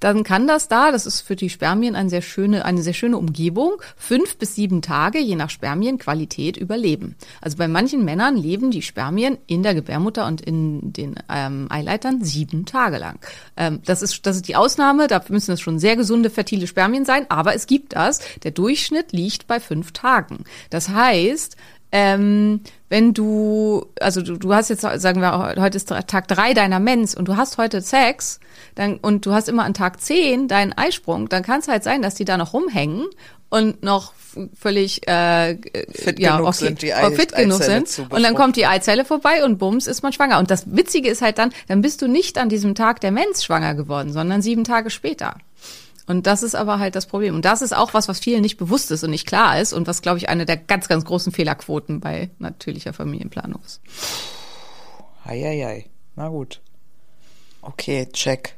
dann kann das da, das ist für die Spermien eine sehr schöne, eine sehr schöne Umgebung, fünf bis sieben Tage, je nach Spermienqualität, überleben. Also bei manchen Männern leben die Spermien in der Gebärmutter und in den ähm, Eileitern sieben Tage lang. Ähm, das, ist, das ist die Ausnahme, da müssen es schon sehr gesunde, fertile Spermien sein, aber es gibt das. Der Durchschnitt liegt bei fünf Tagen. Das heißt, ähm, wenn du, also du, du hast jetzt, sagen wir, heute ist Tag drei deiner Mens und du hast heute Sex, dann, und du hast immer an Tag zehn deinen Eisprung, dann kann es halt sein, dass die da noch rumhängen und noch völlig äh, Fit ja, genug sind, die Ei- fit genug sind. Und dann kommt die. Eizelle vorbei und bums ist man schwanger. Und das Witzige ist halt dann, dann bist du nicht an diesem Tag der Mens schwanger geworden, sondern sieben Tage später. Und das ist aber halt das Problem. Und das ist auch was, was vielen nicht bewusst ist und nicht klar ist und was, glaube ich, eine der ganz, ganz großen Fehlerquoten bei natürlicher Familienplanung ist. Eieiei. Na gut. Okay, check.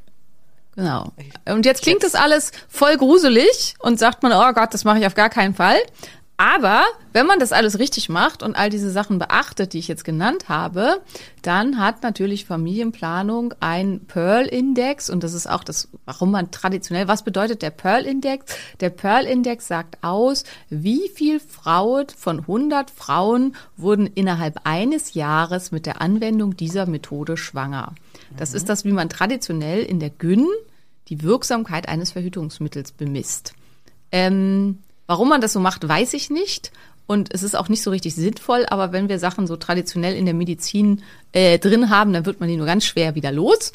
Genau. Und jetzt klingt das alles voll gruselig und sagt man, oh Gott, das mache ich auf gar keinen Fall. Aber wenn man das alles richtig macht und all diese Sachen beachtet, die ich jetzt genannt habe, dann hat natürlich Familienplanung einen Pearl-Index und das ist auch das, warum man traditionell, was bedeutet der Pearl-Index? Der Pearl-Index sagt aus, wie viel Frauen von 100 Frauen wurden innerhalb eines Jahres mit der Anwendung dieser Methode schwanger. Das ist das, wie man traditionell in der Gyn die Wirksamkeit eines Verhütungsmittels bemisst. Ähm, Warum man das so macht, weiß ich nicht. Und es ist auch nicht so richtig sinnvoll, aber wenn wir Sachen so traditionell in der Medizin äh, drin haben, dann wird man die nur ganz schwer wieder los.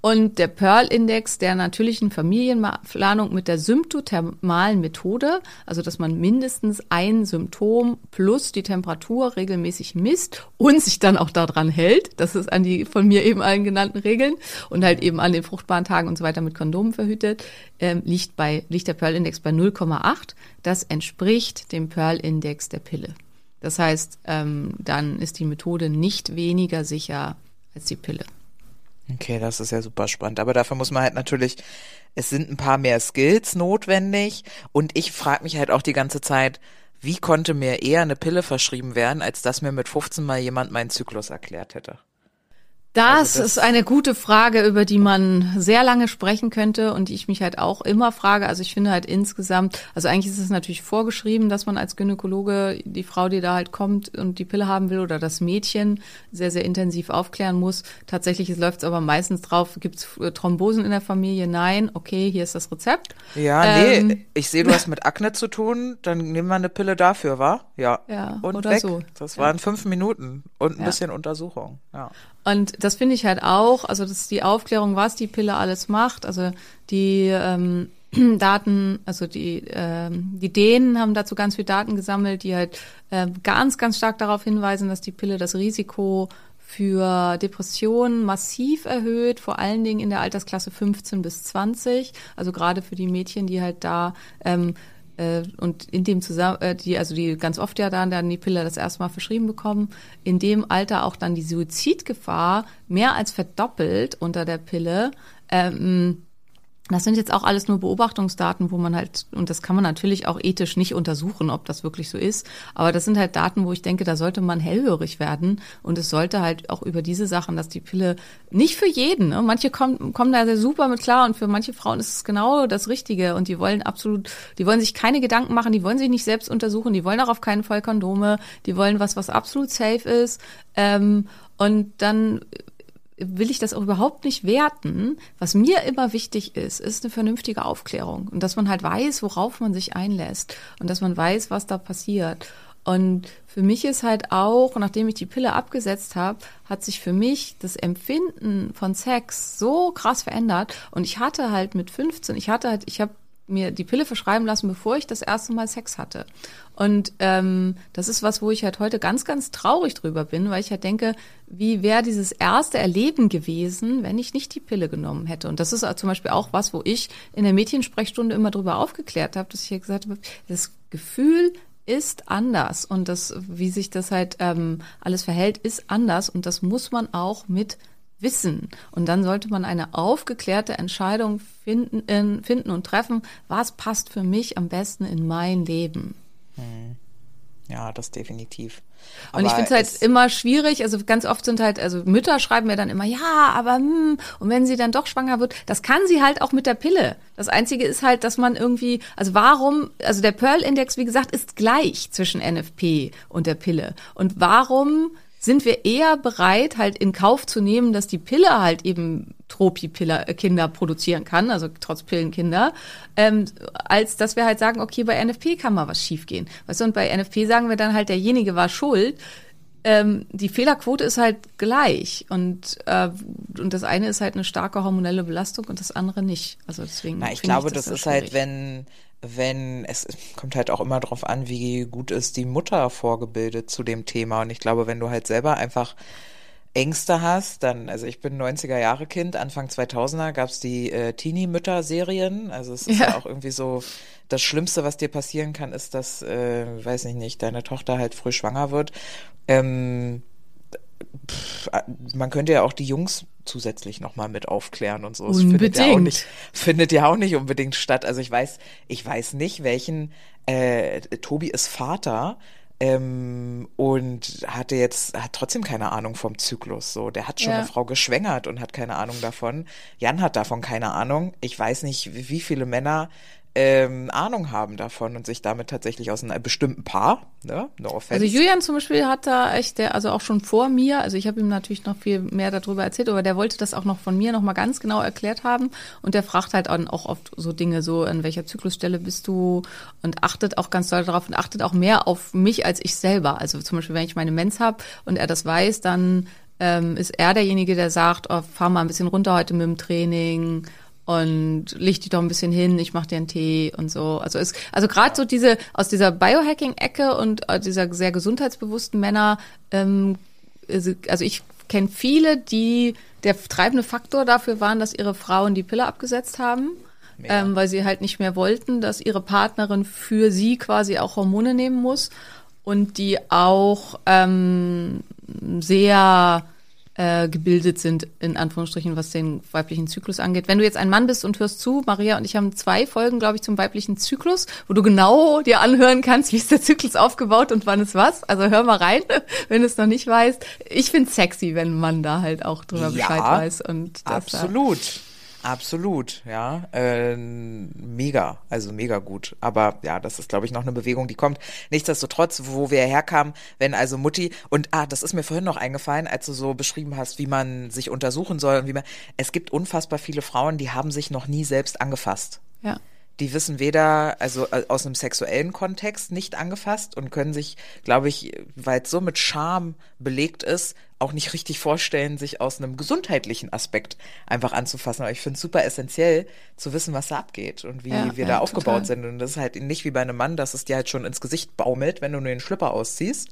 Und der Pearl-Index der natürlichen Familienplanung mit der symptothermalen Methode, also dass man mindestens ein Symptom plus die Temperatur regelmäßig misst und sich dann auch daran hält, das ist an die von mir eben allen genannten Regeln und halt eben an den fruchtbaren Tagen und so weiter mit Kondomen verhütet, ähm, liegt, bei, liegt der Pearl-Index bei 0,8. Das entspricht dem Pearl-Index der Pille. Das heißt, ähm, dann ist die Methode nicht weniger sicher als die Pille. Okay, das ist ja super spannend. Aber dafür muss man halt natürlich, es sind ein paar mehr Skills notwendig. Und ich frage mich halt auch die ganze Zeit, wie konnte mir eher eine Pille verschrieben werden, als dass mir mit 15 mal jemand meinen Zyklus erklärt hätte? Das, also das, ist eine gute Frage, über die man sehr lange sprechen könnte und die ich mich halt auch immer frage. Also ich finde halt insgesamt, also eigentlich ist es natürlich vorgeschrieben, dass man als Gynäkologe die Frau, die da halt kommt und die Pille haben will oder das Mädchen sehr, sehr intensiv aufklären muss. Tatsächlich läuft es aber meistens drauf, gibt es äh, Thrombosen in der Familie? Nein, okay, hier ist das Rezept. Ja, ähm, nee, ich sehe, du hast mit Akne zu tun, dann nehmen wir eine Pille dafür, wa? Ja. Ja, und oder weg. so. Das waren ja. fünf Minuten und ein Ja. bisschen Untersuchung. Ja. Und das finde ich halt auch, also das ist die Aufklärung, was die Pille alles macht. Also die ähm, Daten, also die, ähm, die Dänen haben dazu ganz viel Daten gesammelt, die halt äh, ganz, ganz stark darauf hinweisen, dass die Pille das Risiko für Depressionen massiv erhöht, vor allen Dingen in der Altersklasse 15 bis 20. Also gerade für die Mädchen, die halt da ähm, äh, und in dem zusammen, äh, die, also die ganz oft ja dann, dann die Pille das erste Mal verschrieben bekommen, in dem Alter auch dann die Suizidgefahr mehr als verdoppelt unter der Pille. Ähm, das sind jetzt auch alles nur Beobachtungsdaten, wo man halt, und das kann man natürlich auch ethisch nicht untersuchen, ob das wirklich so ist, aber das sind halt Daten, wo ich denke, da sollte man hellhörig werden. Und es sollte halt auch über diese Sachen, dass die Pille nicht für jeden, ne? manche kommen, kommen da sehr super mit klar und für manche Frauen ist es genau das Richtige. Und die wollen absolut, die wollen sich keine Gedanken machen, die wollen sich nicht selbst untersuchen, die wollen auch auf keinen Fall Kondome, die wollen was, was absolut safe ist. Ähm, und dann will ich das auch überhaupt nicht werten. Was mir immer wichtig ist, ist eine vernünftige Aufklärung und dass man halt weiß, worauf man sich einlässt und dass man weiß, was da passiert. Und für mich ist halt auch, nachdem ich die Pille abgesetzt habe, hat sich für mich das Empfinden von Sex so krass verändert. Und ich hatte halt mit 15, ich hatte halt, ich habe mir die Pille verschreiben lassen, bevor ich das erste Mal Sex hatte. Und ähm, das ist was, wo ich halt heute ganz, ganz traurig drüber bin, weil ich halt denke, wie wäre dieses erste Erleben gewesen, wenn ich nicht die Pille genommen hätte. Und das ist zum Beispiel auch was, wo ich in der Mädchensprechstunde immer drüber aufgeklärt habe, dass ich halt gesagt habe, das Gefühl ist anders und das, wie sich das halt ähm, alles verhält, ist anders und das muss man auch mit wissen. Und dann sollte man eine aufgeklärte Entscheidung finden, äh, finden und treffen, was passt für mich am besten in mein Leben. Ja, das definitiv. Und ich Aber finde es halt es- immer schwierig, also ganz oft sind halt, also Mütter schreiben mir dann immer, ja, aber hm, und wenn sie dann doch schwanger wird, das kann sie halt auch mit der Pille. Das Einzige ist halt, dass man irgendwie, also warum, also der Pearl-Index, wie gesagt, ist gleich zwischen NFP und der Pille. Und warum sind wir eher bereit, halt in Kauf zu nehmen, dass die Pille halt eben Tropi-Kinder produzieren kann, also trotz Pillenkinder, ähm, als dass wir halt sagen, okay, bei NFP kann mal was schiefgehen. Weißt du, und bei NFP sagen wir dann halt, derjenige war schuld. Ähm, die Fehlerquote ist halt gleich und äh, und das eine ist halt eine starke hormonelle Belastung und das andere nicht. Also deswegen. Na, ich glaube, das, sehr ist halt, schwierig. wenn, wenn, es kommt halt auch immer drauf an, wie gut ist die Mutter vorgebildet zu dem Thema. Und ich glaube, wenn du halt selber einfach Ängste hast, dann, also ich bin 90er Jahre Kind, Anfang 2000er gab's die äh, Teenie-Mütter-Serien. Also es ist ja. Ja. auch irgendwie so, das Schlimmste, was dir passieren kann, ist, dass, äh, weiß ich nicht, deine Tochter halt früh schwanger wird. Ähm, pff, man könnte ja auch die Jungs zusätzlich nochmal mit aufklären und so. Es findet ja auch Unbedingt. nicht, findet ja auch nicht unbedingt statt. Also ich weiß, ich weiß nicht, welchen, äh, Tobi ist Vater, ähm, und hatte jetzt, hat trotzdem keine Ahnung vom Zyklus. So, der hat schon Ja. eine Frau geschwängert und hat keine Ahnung davon. Jan hat davon keine Ahnung. Ich weiß nicht, wie viele Männer ähm, Ahnung haben davon und sich damit tatsächlich aus einem bestimmten Paar, ne, no offense. Also Julian zum Beispiel hat da echt, der, also auch schon vor mir, also ich habe ihm natürlich noch viel mehr darüber erzählt, aber der wollte das auch noch von mir noch mal ganz genau erklärt haben und der fragt halt auch auch oft so Dinge, so an welcher Zyklusstelle bist du und achtet auch ganz doll darauf und achtet auch mehr auf mich als ich selber. Also zum Beispiel, wenn ich meine Mens habe und er das weiß, dann ähm, ist er derjenige, der sagt, oh, fahr mal ein bisschen runter heute mit dem Training und leg dich doch ein bisschen hin, ich mach dir einen Tee und so. Also es, also gerade so diese aus dieser Biohacking-Ecke und äh, dieser sehr gesundheitsbewussten Männer, ähm, also also ich kenne viele, die der treibende Faktor dafür waren, dass ihre Frauen die Pille abgesetzt haben. Mega. Ähm, weil sie halt nicht mehr wollten, dass ihre Partnerin für sie quasi auch Hormone nehmen muss und die auch ähm, sehr äh, gebildet sind, in Anführungsstrichen, was den weiblichen Zyklus angeht. Wenn du jetzt ein Mann bist und hörst zu, Maria und ich haben zwei Folgen, glaube ich, zum weiblichen Zyklus, wo du genau dir anhören kannst, wie ist der Zyklus aufgebaut und wann ist was. Also hör mal rein, wenn du es noch nicht weißt. Ich find's sexy, wenn ein Mann da halt auch drüber Ja, Bescheid weiß. Und das, Absolut. Absolut, ja. Ähm, mega, also mega gut. Aber ja, das ist, glaube ich, noch eine Bewegung, die kommt. Nichtsdestotrotz, wo wir herkamen, wenn also Mutti, und ah, das ist mir vorhin noch eingefallen, als du so beschrieben hast, wie man sich untersuchen soll und wie man. Es gibt unfassbar viele Frauen, die haben sich noch nie selbst angefasst. ja. Die wissen weder, also äh, aus einem sexuellen Kontext nicht angefasst und können sich, glaube ich, weil es so mit Scham belegt ist, auch nicht richtig vorstellen, sich aus einem gesundheitlichen Aspekt einfach anzufassen. Aber ich finde es super essentiell zu wissen, was da abgeht und wie Ja, wir ja, da aufgebaut total. sind. Und das ist halt nicht wie bei einem Mann, dass es dir halt schon ins Gesicht baumelt, wenn du nur den Schlipper ausziehst.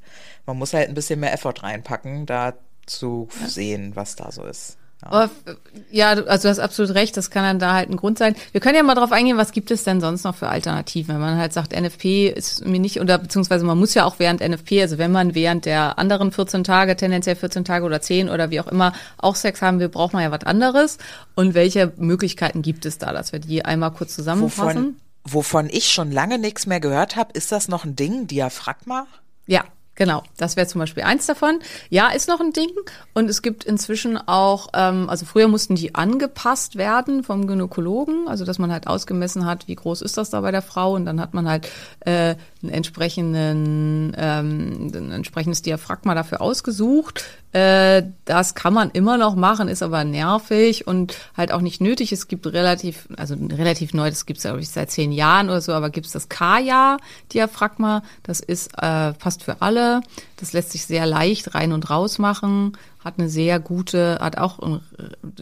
Man muss halt ein bisschen mehr Effort reinpacken, da zu sehen, was da so ist. Ja. Aber, ja, also du hast absolut recht, das kann dann da halt ein Grund sein. Wir können ja mal drauf eingehen, was gibt es denn sonst noch für Alternativen, wenn man halt sagt, NFP ist mir nicht, oder beziehungsweise man muss ja auch während NFP, also wenn man während der anderen 14 Tage, tendenziell 14 Tage oder 10 oder wie auch immer, auch Sex haben will, braucht man ja was anderes. Und welche Möglichkeiten gibt es da, dass wir die einmal kurz zusammenfassen? Wovon, wovon ich schon lange nichts mehr gehört habe, ist das noch ein Ding, Diaphragma? Ja, genau. Das wäre zum Beispiel eins davon. Ja, ist noch ein Ding. Und es gibt inzwischen auch, ähm, also früher mussten die angepasst werden vom Gynäkologen, also dass man halt ausgemessen hat, wie groß ist das da bei der Frau und dann hat man halt äh, einen entsprechenden, ähm, ein entsprechendes Diaphragma dafür ausgesucht. Äh, das kann man immer noch machen, ist aber nervig und halt auch nicht nötig. Es gibt relativ, also relativ neu, das gibt es glaube ich seit zehn Jahren oder so, aber gibt es das Kaya-Diaphragma. Das ist äh, passt für alle. Das lässt sich sehr leicht rein und raus machen. Hat eine sehr gute, hat auch,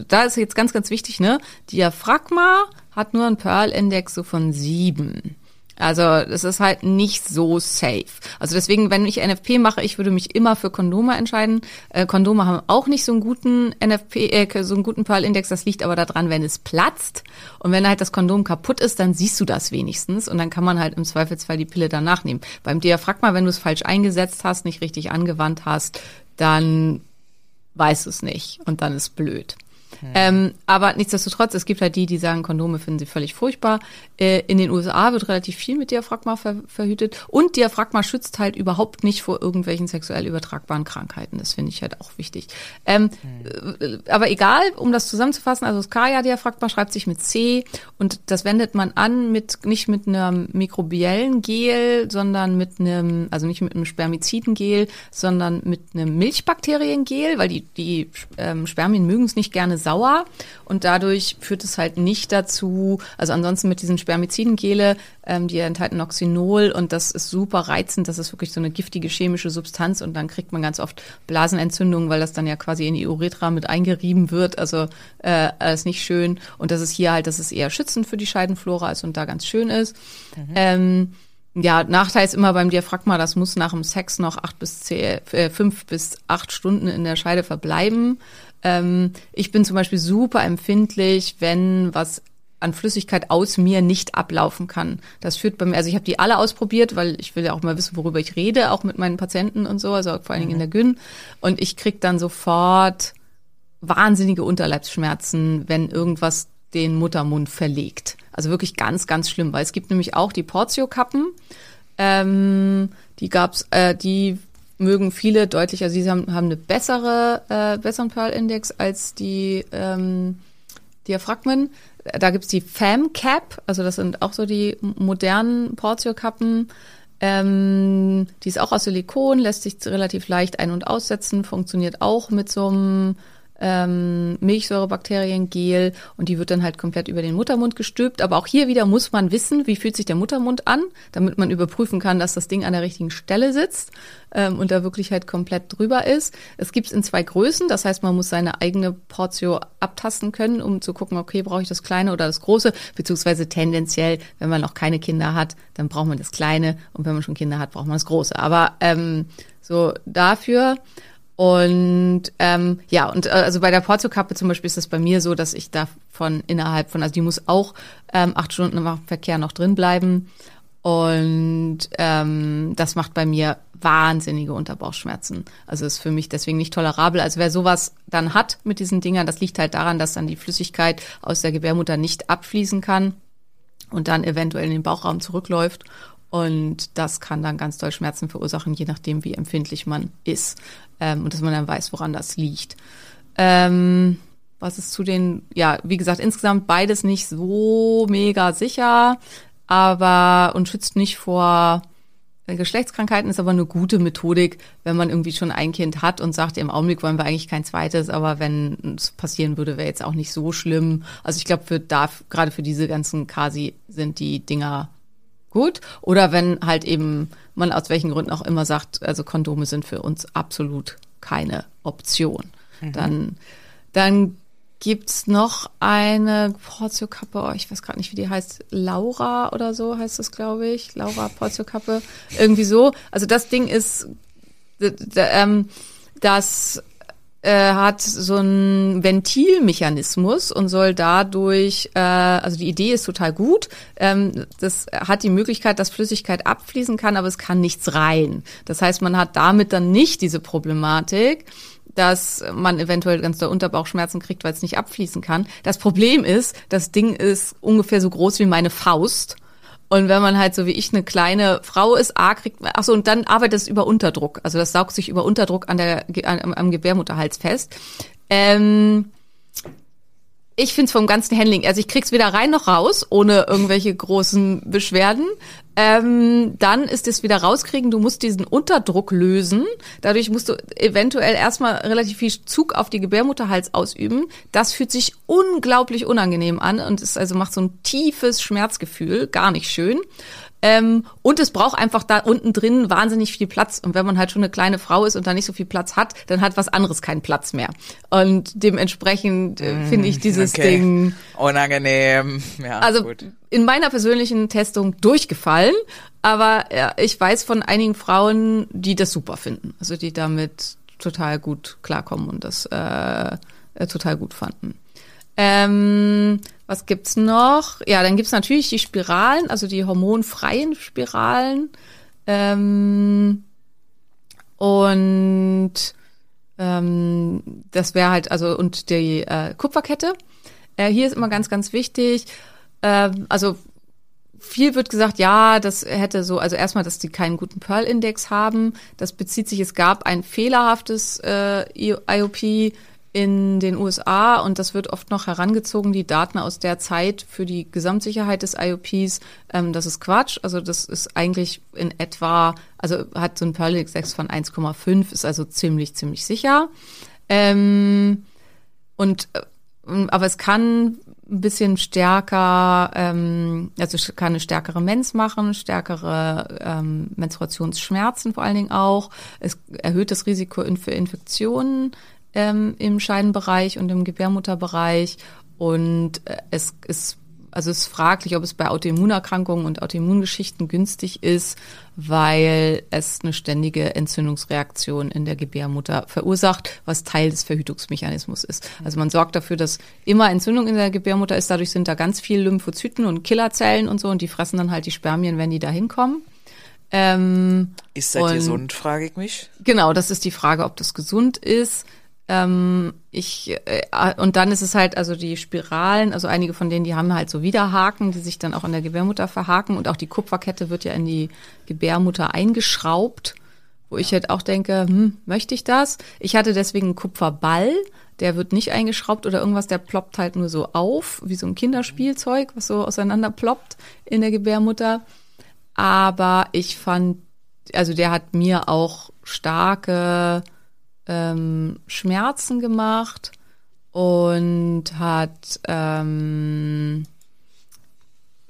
da ist jetzt ganz, ganz wichtig, ne? Diaphragma hat nur einen Pearl-Index so von sieben. Also es ist halt nicht so safe. Also deswegen, wenn ich NFP mache, ich würde mich immer für Kondome entscheiden. Äh, Kondome haben auch nicht so einen guten NFP, äh, so einen guten Pearl-Index. Das liegt aber daran, wenn es platzt und wenn halt das Kondom kaputt ist, dann siehst du das wenigstens und dann kann man halt im Zweifelsfall die Pille danach nehmen. Beim Diaphragma, wenn du es falsch eingesetzt hast, nicht richtig angewandt hast, dann weißt du es nicht und dann ist blöd. Ähm, aber nichtsdestotrotz, es gibt halt die, die sagen, Kondome finden sie völlig furchtbar. Äh, in den USA wird relativ viel mit Diaphragma ver verhütet und Diaphragma schützt halt überhaupt nicht vor irgendwelchen sexuell übertragbaren Krankheiten. Das finde ich halt auch wichtig. Ähm, äh, aber egal, um das zusammenzufassen, also das Kaya-Diaphragma schreibt sich mit C und das wendet man an mit nicht mit einem mikrobiellen Gel, sondern mit einem, also nicht mit einem Spermizidengel, sondern mit einem Milchbakteriengel, weil die, die ähm, Spermien mögen es nicht gerne sauer und dadurch führt es halt nicht dazu, also ansonsten mit diesen Spermizidengele, ähm, die enthalten Oxynol und das ist super reizend, das ist wirklich so eine giftige chemische Substanz und dann kriegt man ganz oft Blasenentzündungen, weil das dann ja quasi in die Uretra mit eingerieben wird, also äh, alles nicht schön und das ist hier halt, das ist eher schützend für die Scheidenflora ist und da ganz schön ist. Ähm, ja, Nachteil ist immer beim Diaphragma, das muss nach dem Sex noch acht bis zehn, äh, fünf bis acht Stunden in der Scheide verbleiben. Ähm, ich bin zum Beispiel super empfindlich, wenn was an Flüssigkeit aus mir nicht ablaufen kann. Das führt bei mir, also ich habe die alle ausprobiert, weil ich will ja auch mal wissen, worüber ich rede, auch mit meinen Patienten und so, also vor allen Dingen in der Gyn. Und ich krieg dann sofort wahnsinnige Unterleibsschmerzen, wenn irgendwas den Muttermund verlegt. Also wirklich ganz, ganz schlimm, weil es gibt nämlich auch die Portio-Kappen. Ähm, die gab's, äh, die mögen viele deutlich, also sie haben, haben eine bessere, äh, besseren Pearl-Index als die ähm, Diaphragmen. da gibt's die Fam Cap, also das sind auch so die modernen Portio-Kappen. Ähm, die ist auch aus Silikon, lässt sich relativ leicht ein- und aussetzen, funktioniert auch mit so einem ähm, Milchsäurebakteriengel und die wird dann halt komplett über den Muttermund gestülpt. Aber auch hier wieder muss man wissen, wie fühlt sich der Muttermund an, damit man überprüfen kann, dass das Ding an der richtigen Stelle sitzt ähm, und da wirklich halt komplett drüber ist. Es gibt es in zwei Größen, das heißt, man muss seine eigene Portion abtasten können, um zu gucken, okay, brauche ich das kleine oder das große, beziehungsweise tendenziell, wenn man noch keine Kinder hat, dann braucht man das kleine und wenn man schon Kinder hat, braucht man das große. Aber ähm, so dafür und ähm, ja, und äh, also bei der Porto-Kappe zum Beispiel ist das bei mir so, dass ich davon innerhalb von, also die muss auch ähm, acht Stunden im Verkehr noch drin bleiben. Und ähm, das macht bei mir wahnsinnige Unterbauchschmerzen. Also ist für mich deswegen nicht tolerabel. Also wer sowas dann hat mit diesen Dingern, das liegt halt daran, dass dann die Flüssigkeit aus der Gebärmutter nicht abfließen kann und dann eventuell in den Bauchraum zurückläuft. Und das kann dann ganz doll Schmerzen verursachen, je nachdem, wie empfindlich man ist. Ähm, und dass man dann weiß, woran das liegt. Ähm, was ist zu den, ja, wie gesagt, insgesamt beides nicht so mega sicher, aber und schützt nicht vor Geschlechtskrankheiten, ist aber eine gute Methodik, wenn man irgendwie schon ein Kind hat und sagt, im Augenblick wollen wir eigentlich kein zweites, aber wenn es passieren würde, wäre jetzt auch nicht so schlimm. Also ich glaube, für da, gerade für diese ganzen Kasi sind die Dinger gut. Oder wenn halt eben man aus welchen Gründen auch immer sagt, also Kondome sind für uns absolut keine Option. Mhm. Dann, dann gibt's noch eine Portiokappe, oh, ich weiß gerade nicht, wie die heißt, Laura oder so heißt das, glaube ich. Laura Portiokappe. Irgendwie so. Also das Ding ist, ähm, das äh, hat so einen Ventilmechanismus und soll dadurch, äh, also die Idee ist total gut, ähm, das hat die Möglichkeit, dass Flüssigkeit abfließen kann, aber es kann nichts rein. Das heißt, man hat damit dann nicht diese Problematik, dass man eventuell ganz doll Unterbauchschmerzen kriegt, weil es nicht abfließen kann. Das Problem ist, das Ding ist ungefähr so groß wie meine Faust und wenn man halt so wie ich eine kleine Frau ist, A kriegt man, ach so, und dann arbeitet es über Unterdruck. Also das saugt sich über Unterdruck an der, an, am Gebärmutterhals fest. Ähm, ich finde es vom ganzen Handling, also ich krieg's weder rein noch raus, ohne irgendwelche großen Beschwerden. Ähm, dann ist es wieder rauskriegen, du musst diesen Unterdruck lösen. Dadurch musst du eventuell erstmal relativ viel Zug auf die Gebärmutterhals ausüben. Das fühlt sich unglaublich unangenehm an und es also macht so ein tiefes Schmerzgefühl, gar nicht schön. Ähm, und es braucht einfach da unten drin wahnsinnig viel Platz. Und wenn man halt schon eine kleine Frau ist und da nicht so viel Platz hat, dann hat was anderes keinen Platz mehr. Und dementsprechend äh, mm, finde ich dieses okay. Ding unangenehm. Ja, also gut. in meiner persönlichen Testung durchgefallen, aber ja, ich weiß von einigen Frauen, die das super finden, also die damit total gut klarkommen und das äh, äh total gut fanden. Ähm, was gibt's noch? Ja, dann gibt's natürlich die Spiralen, also die hormonfreien Spiralen. Ähm, und ähm, das wäre halt, also und die äh, Kupferkette. Äh, hier ist immer ganz, ganz wichtig. Äh, also viel wird gesagt, ja, das hätte so, also erstmal, dass die keinen guten Pearl-Index haben. Das bezieht sich, es gab ein fehlerhaftes äh, IOP in den USA und das wird oft noch herangezogen, die Daten aus der Zeit für die Gesamtsicherheit des IOPs, ähm, das ist Quatsch. Also das ist eigentlich in etwa, also hat so ein Pearl 6 von 1,5, ist also ziemlich, ziemlich sicher. Ähm, und äh, aber es kann ein bisschen stärker, ähm, also kann eine stärkere Mens machen, stärkere ähm, Menstruationsschmerzen vor allen Dingen auch. Es erhöht das Risiko für Infektionen ähm, im Scheidenbereich und im Gebärmutterbereich. Und äh, es ist also es ist fraglich, ob es bei Autoimmunerkrankungen und Autoimmungeschichten günstig ist, weil es eine ständige Entzündungsreaktion in der Gebärmutter verursacht, was Teil des Verhütungsmechanismus ist. Also man sorgt dafür, dass immer Entzündung in der Gebärmutter ist. Dadurch sind da ganz viel Lymphozyten und Killerzellen und so und die fressen dann halt die Spermien, wenn die da hinkommen. Ähm, ist das gesund, frage ich mich. Genau, das ist die Frage, ob das gesund ist. Ähm, ich äh, und dann ist es halt also die Spiralen, also einige von denen, die haben halt so Widerhaken, die sich dann auch in der Gebärmutter verhaken und auch die Kupferkette wird ja in die Gebärmutter eingeschraubt, wo ich halt auch denke, hm, möchte ich das? Ich hatte deswegen einen Kupferball, der wird nicht eingeschraubt oder irgendwas, der ploppt halt nur so auf, wie so ein Kinderspielzeug, was so auseinander ploppt in der Gebärmutter. Aber ich fand, also der hat mir auch starke ähm, Schmerzen gemacht und hat ähm,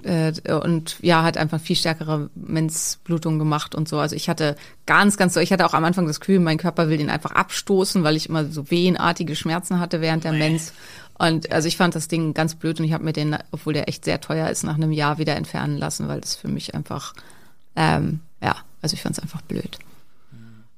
äh, und ja, hat einfach viel stärkere Menzblutung gemacht und so. Also ich hatte ganz, ganz so, ich hatte auch am Anfang das Gefühl, mein Körper will den einfach abstoßen, weil ich immer so wehenartige Schmerzen hatte während der Menz. Und also ich fand das Ding ganz blöd und ich habe mir den, obwohl der echt sehr teuer ist, nach einem Jahr wieder entfernen lassen, weil das für mich einfach, ähm, ja, also ich fand es einfach blöd.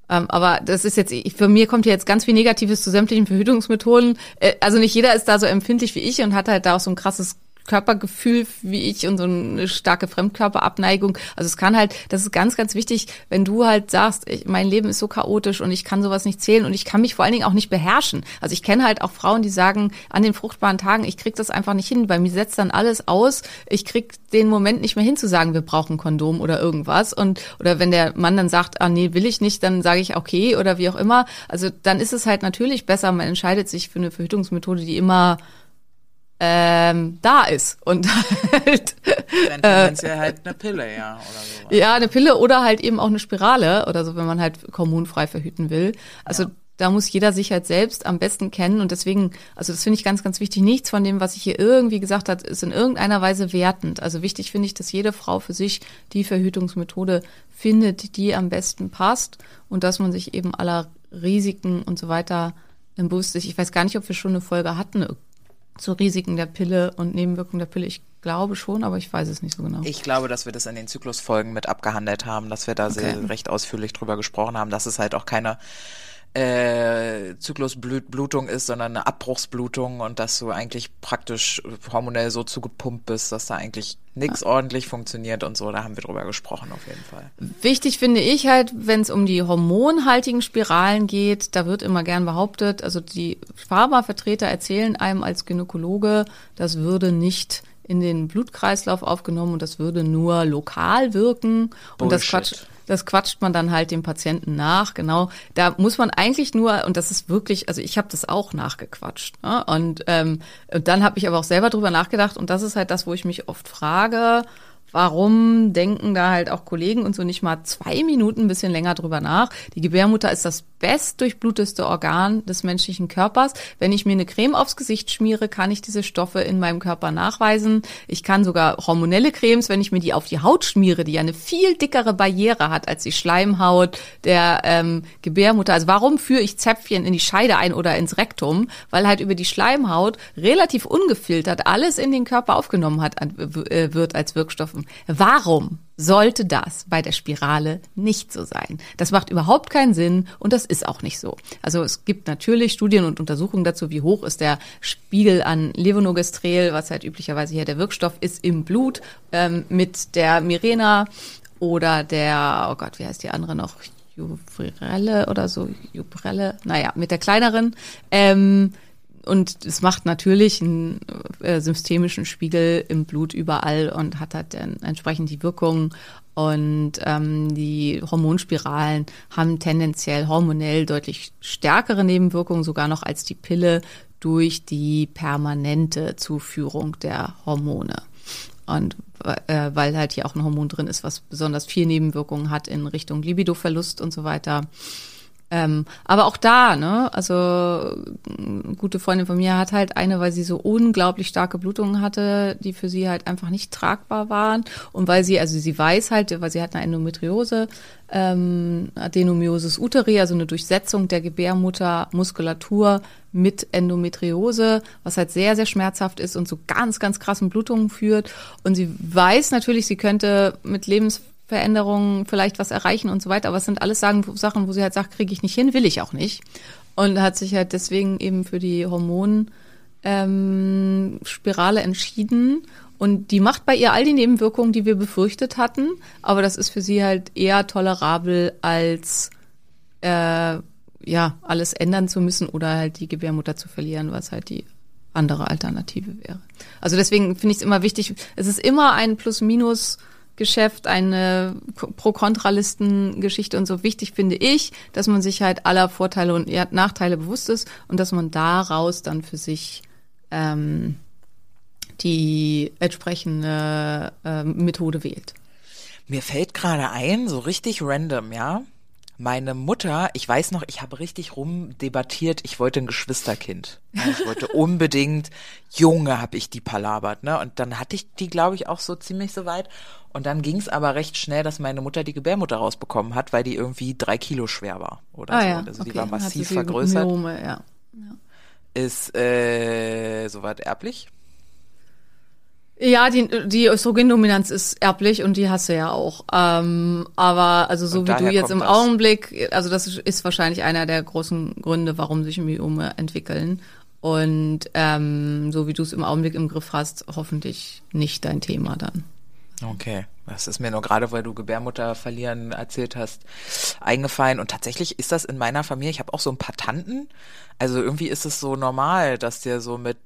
Ähm, aber das ist jetzt, ich, für mir kommt hier jetzt ganz viel Negatives zu sämtlichen Verhütungsmethoden. Äh, also nicht jeder ist da so empfindlich wie ich und hat halt da auch so ein krasses Körpergefühl wie ich und so eine starke Fremdkörperabneigung. Also es kann halt, das ist ganz, ganz wichtig, wenn du halt sagst, ich, mein Leben ist so chaotisch und ich kann sowas nicht zählen und ich kann mich vor allen Dingen auch nicht beherrschen. Also ich kenne halt auch Frauen, die sagen, an den fruchtbaren Tagen, ich krieg das einfach nicht hin, bei mir setzt dann alles aus, ich krieg den Moment nicht mehr hin zu sagen, wir brauchen Kondom oder irgendwas. Und oder wenn der Mann dann sagt, ah nee, will ich nicht, dann sage ich okay oder wie auch immer. Also dann ist es halt natürlich besser, man entscheidet sich für eine Verhütungsmethode, die immer ähm, da ist und halt Dann äh, ja halt eine Pille, ja, oder so. ja eine Pille oder halt eben auch eine Spirale oder so, wenn man halt hormonfrei verhüten will. Also ja. da muss jeder sich halt selbst am besten kennen und deswegen, also das finde ich ganz, ganz wichtig. Nichts von dem, was ich hier irgendwie gesagt hat, ist in irgendeiner Weise wertend. Also wichtig finde ich, dass jede Frau für sich die Verhütungsmethode findet, die am besten passt und dass man sich eben aller Risiken und so weiter im bewusst ist. Ich weiß gar nicht, ob wir schon eine Folge hatten zu Risiken der Pille und Nebenwirkungen der Pille? Ich glaube schon, aber ich weiß es nicht so genau. Ich glaube, dass wir das in den Zyklusfolgen mit abgehandelt haben, dass wir da okay. sehr recht ausführlich drüber gesprochen haben, dass es halt auch keine äh, Zyklusblutung ist, sondern eine Abbruchsblutung und dass du eigentlich praktisch hormonell so zugepumpt bist, dass da eigentlich nichts ja. ordentlich funktioniert und so. Da haben wir drüber gesprochen auf jeden Fall. Wichtig finde ich halt, wenn es um die hormonhaltigen Spiralen geht, da wird immer gern behauptet, also die Pharmavertreter erzählen einem als Gynäkologe, das würde nicht in den Blutkreislauf aufgenommen und das würde nur lokal wirken Bullshit. und das Quatsch das quatscht man dann halt dem Patienten nach. Genau, da muss man eigentlich nur, und das ist wirklich, also ich habe das auch nachgequatscht. Ne? Und, ähm, und dann habe ich aber auch selber drüber nachgedacht und das ist halt das, wo ich mich oft frage, Warum denken da halt auch Kollegen und so nicht mal zwei Minuten ein bisschen länger drüber nach? Die Gebärmutter ist das bestdurchbluteste Organ des menschlichen Körpers. Wenn ich mir eine Creme aufs Gesicht schmiere, kann ich diese Stoffe in meinem Körper nachweisen. Ich kann sogar hormonelle Cremes, wenn ich mir die auf die Haut schmiere, die ja eine viel dickere Barriere hat als die Schleimhaut der ähm, Gebärmutter. Also warum führe ich Zäpfchen in die Scheide ein oder ins Rektum? Weil halt über die Schleimhaut relativ ungefiltert alles in den Körper aufgenommen hat, äh, wird als Wirkstoffen. Warum sollte das bei der Spirale nicht so sein? Das macht überhaupt keinen Sinn und das ist auch nicht so. Also es gibt natürlich Studien und Untersuchungen dazu, wie hoch ist der Spiegel an Levonorgestrel, was halt üblicherweise hier der Wirkstoff ist im Blut, ähm, mit der Mirena oder der, oh Gott, wie heißt die andere noch? Jubrelle oder so, Jubrelle, naja, mit der kleineren. Ähm, und es macht natürlich einen äh, systemischen Spiegel im Blut überall und hat halt dann entsprechend die Wirkung. Und ähm, die Hormonspiralen haben tendenziell hormonell deutlich stärkere Nebenwirkungen, sogar noch als die Pille durch die permanente Zuführung der Hormone. Und äh, weil halt hier auch ein Hormon drin ist, was besonders viel Nebenwirkungen hat in Richtung Libidoverlust und so weiter. Ähm, aber auch da, ne, also gute Freundin von mir hat halt eine, weil sie so unglaublich starke Blutungen hatte, die für sie halt einfach nicht tragbar waren. Und weil sie, also sie weiß halt, weil sie hat eine Endometriose, ähm, Adenomyosis uteri, also eine Durchsetzung der Gebärmuttermuskulatur mit Endometriose, was halt sehr, sehr schmerzhaft ist und zu ganz, ganz krassen Blutungen führt. Und sie weiß natürlich, sie könnte mit Lebens Veränderungen vielleicht was erreichen und so weiter. Aber es sind alles Sachen, wo sie halt sagt, kriege ich nicht hin, will ich auch nicht. Und hat sich halt deswegen eben für die Hormonspirale ähm, entschieden. Und die macht bei ihr all die Nebenwirkungen, die wir befürchtet hatten. Aber das ist für sie halt eher tolerabel als äh, ja alles ändern zu müssen oder halt die Gebärmutter zu verlieren, was halt die andere Alternative wäre. Also deswegen finde ich es immer wichtig. Es ist immer ein Plus-Minus Geschäft eine Pro-Kontralisten-Geschichte und so wichtig finde ich, dass man sich halt aller Vorteile und Nachteile bewusst ist und dass man daraus dann für sich ähm, die entsprechende äh, Methode wählt. Mir fällt gerade ein, so richtig random, ja. Meine Mutter, ich weiß noch, ich habe richtig rumdebattiert, ich wollte ein Geschwisterkind. Ich wollte unbedingt, Junge, habe ich die palabert, ne? Und dann hatte ich die, glaube ich, auch so ziemlich so weit. Und dann ging es aber recht schnell, dass meine Mutter die Gebärmutter rausbekommen hat, weil die irgendwie drei Kilo schwer war oder Ah so. ja, Also die okay, war hat sie massiv vergrößert. Myome, ja. Ist äh, soweit erblich? Ja, die, die Östrogendominanz ist erblich und die hast du ja auch. Ähm, aber also so Und wie du jetzt im das. Augenblick, also das ist wahrscheinlich einer der großen Gründe, warum sich Myome entwickeln. Und ähm, so wie du es im Augenblick im Griff hast, hoffentlich nicht dein Thema dann. Okay, das ist mir nur gerade, weil du Gebärmutter verlieren erzählt hast, eingefallen. Und tatsächlich ist das in meiner Familie, ich habe auch so ein paar Tanten. Also irgendwie ist es so normal, dass der so mit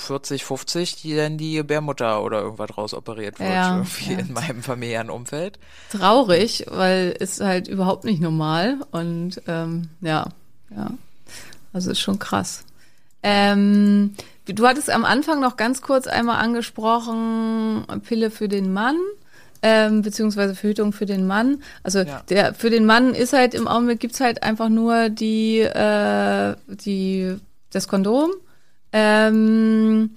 40, 50 die dann die Gebärmutter oder irgendwas rausoperiert wird. Ja, irgendwie ja. in meinem familiären Umfeld. Traurig, weil ist halt überhaupt nicht normal. Und ähm, ja, ja. Also ist schon krass. Ähm, du hattest am Anfang noch ganz kurz einmal angesprochen, Pille für den Mann. Ähm, beziehungsweise Verhütung für den Mann. Also Ja. der für den Mann ist halt im Augenblick gibt's halt einfach nur die äh, die das Kondom. Ähm,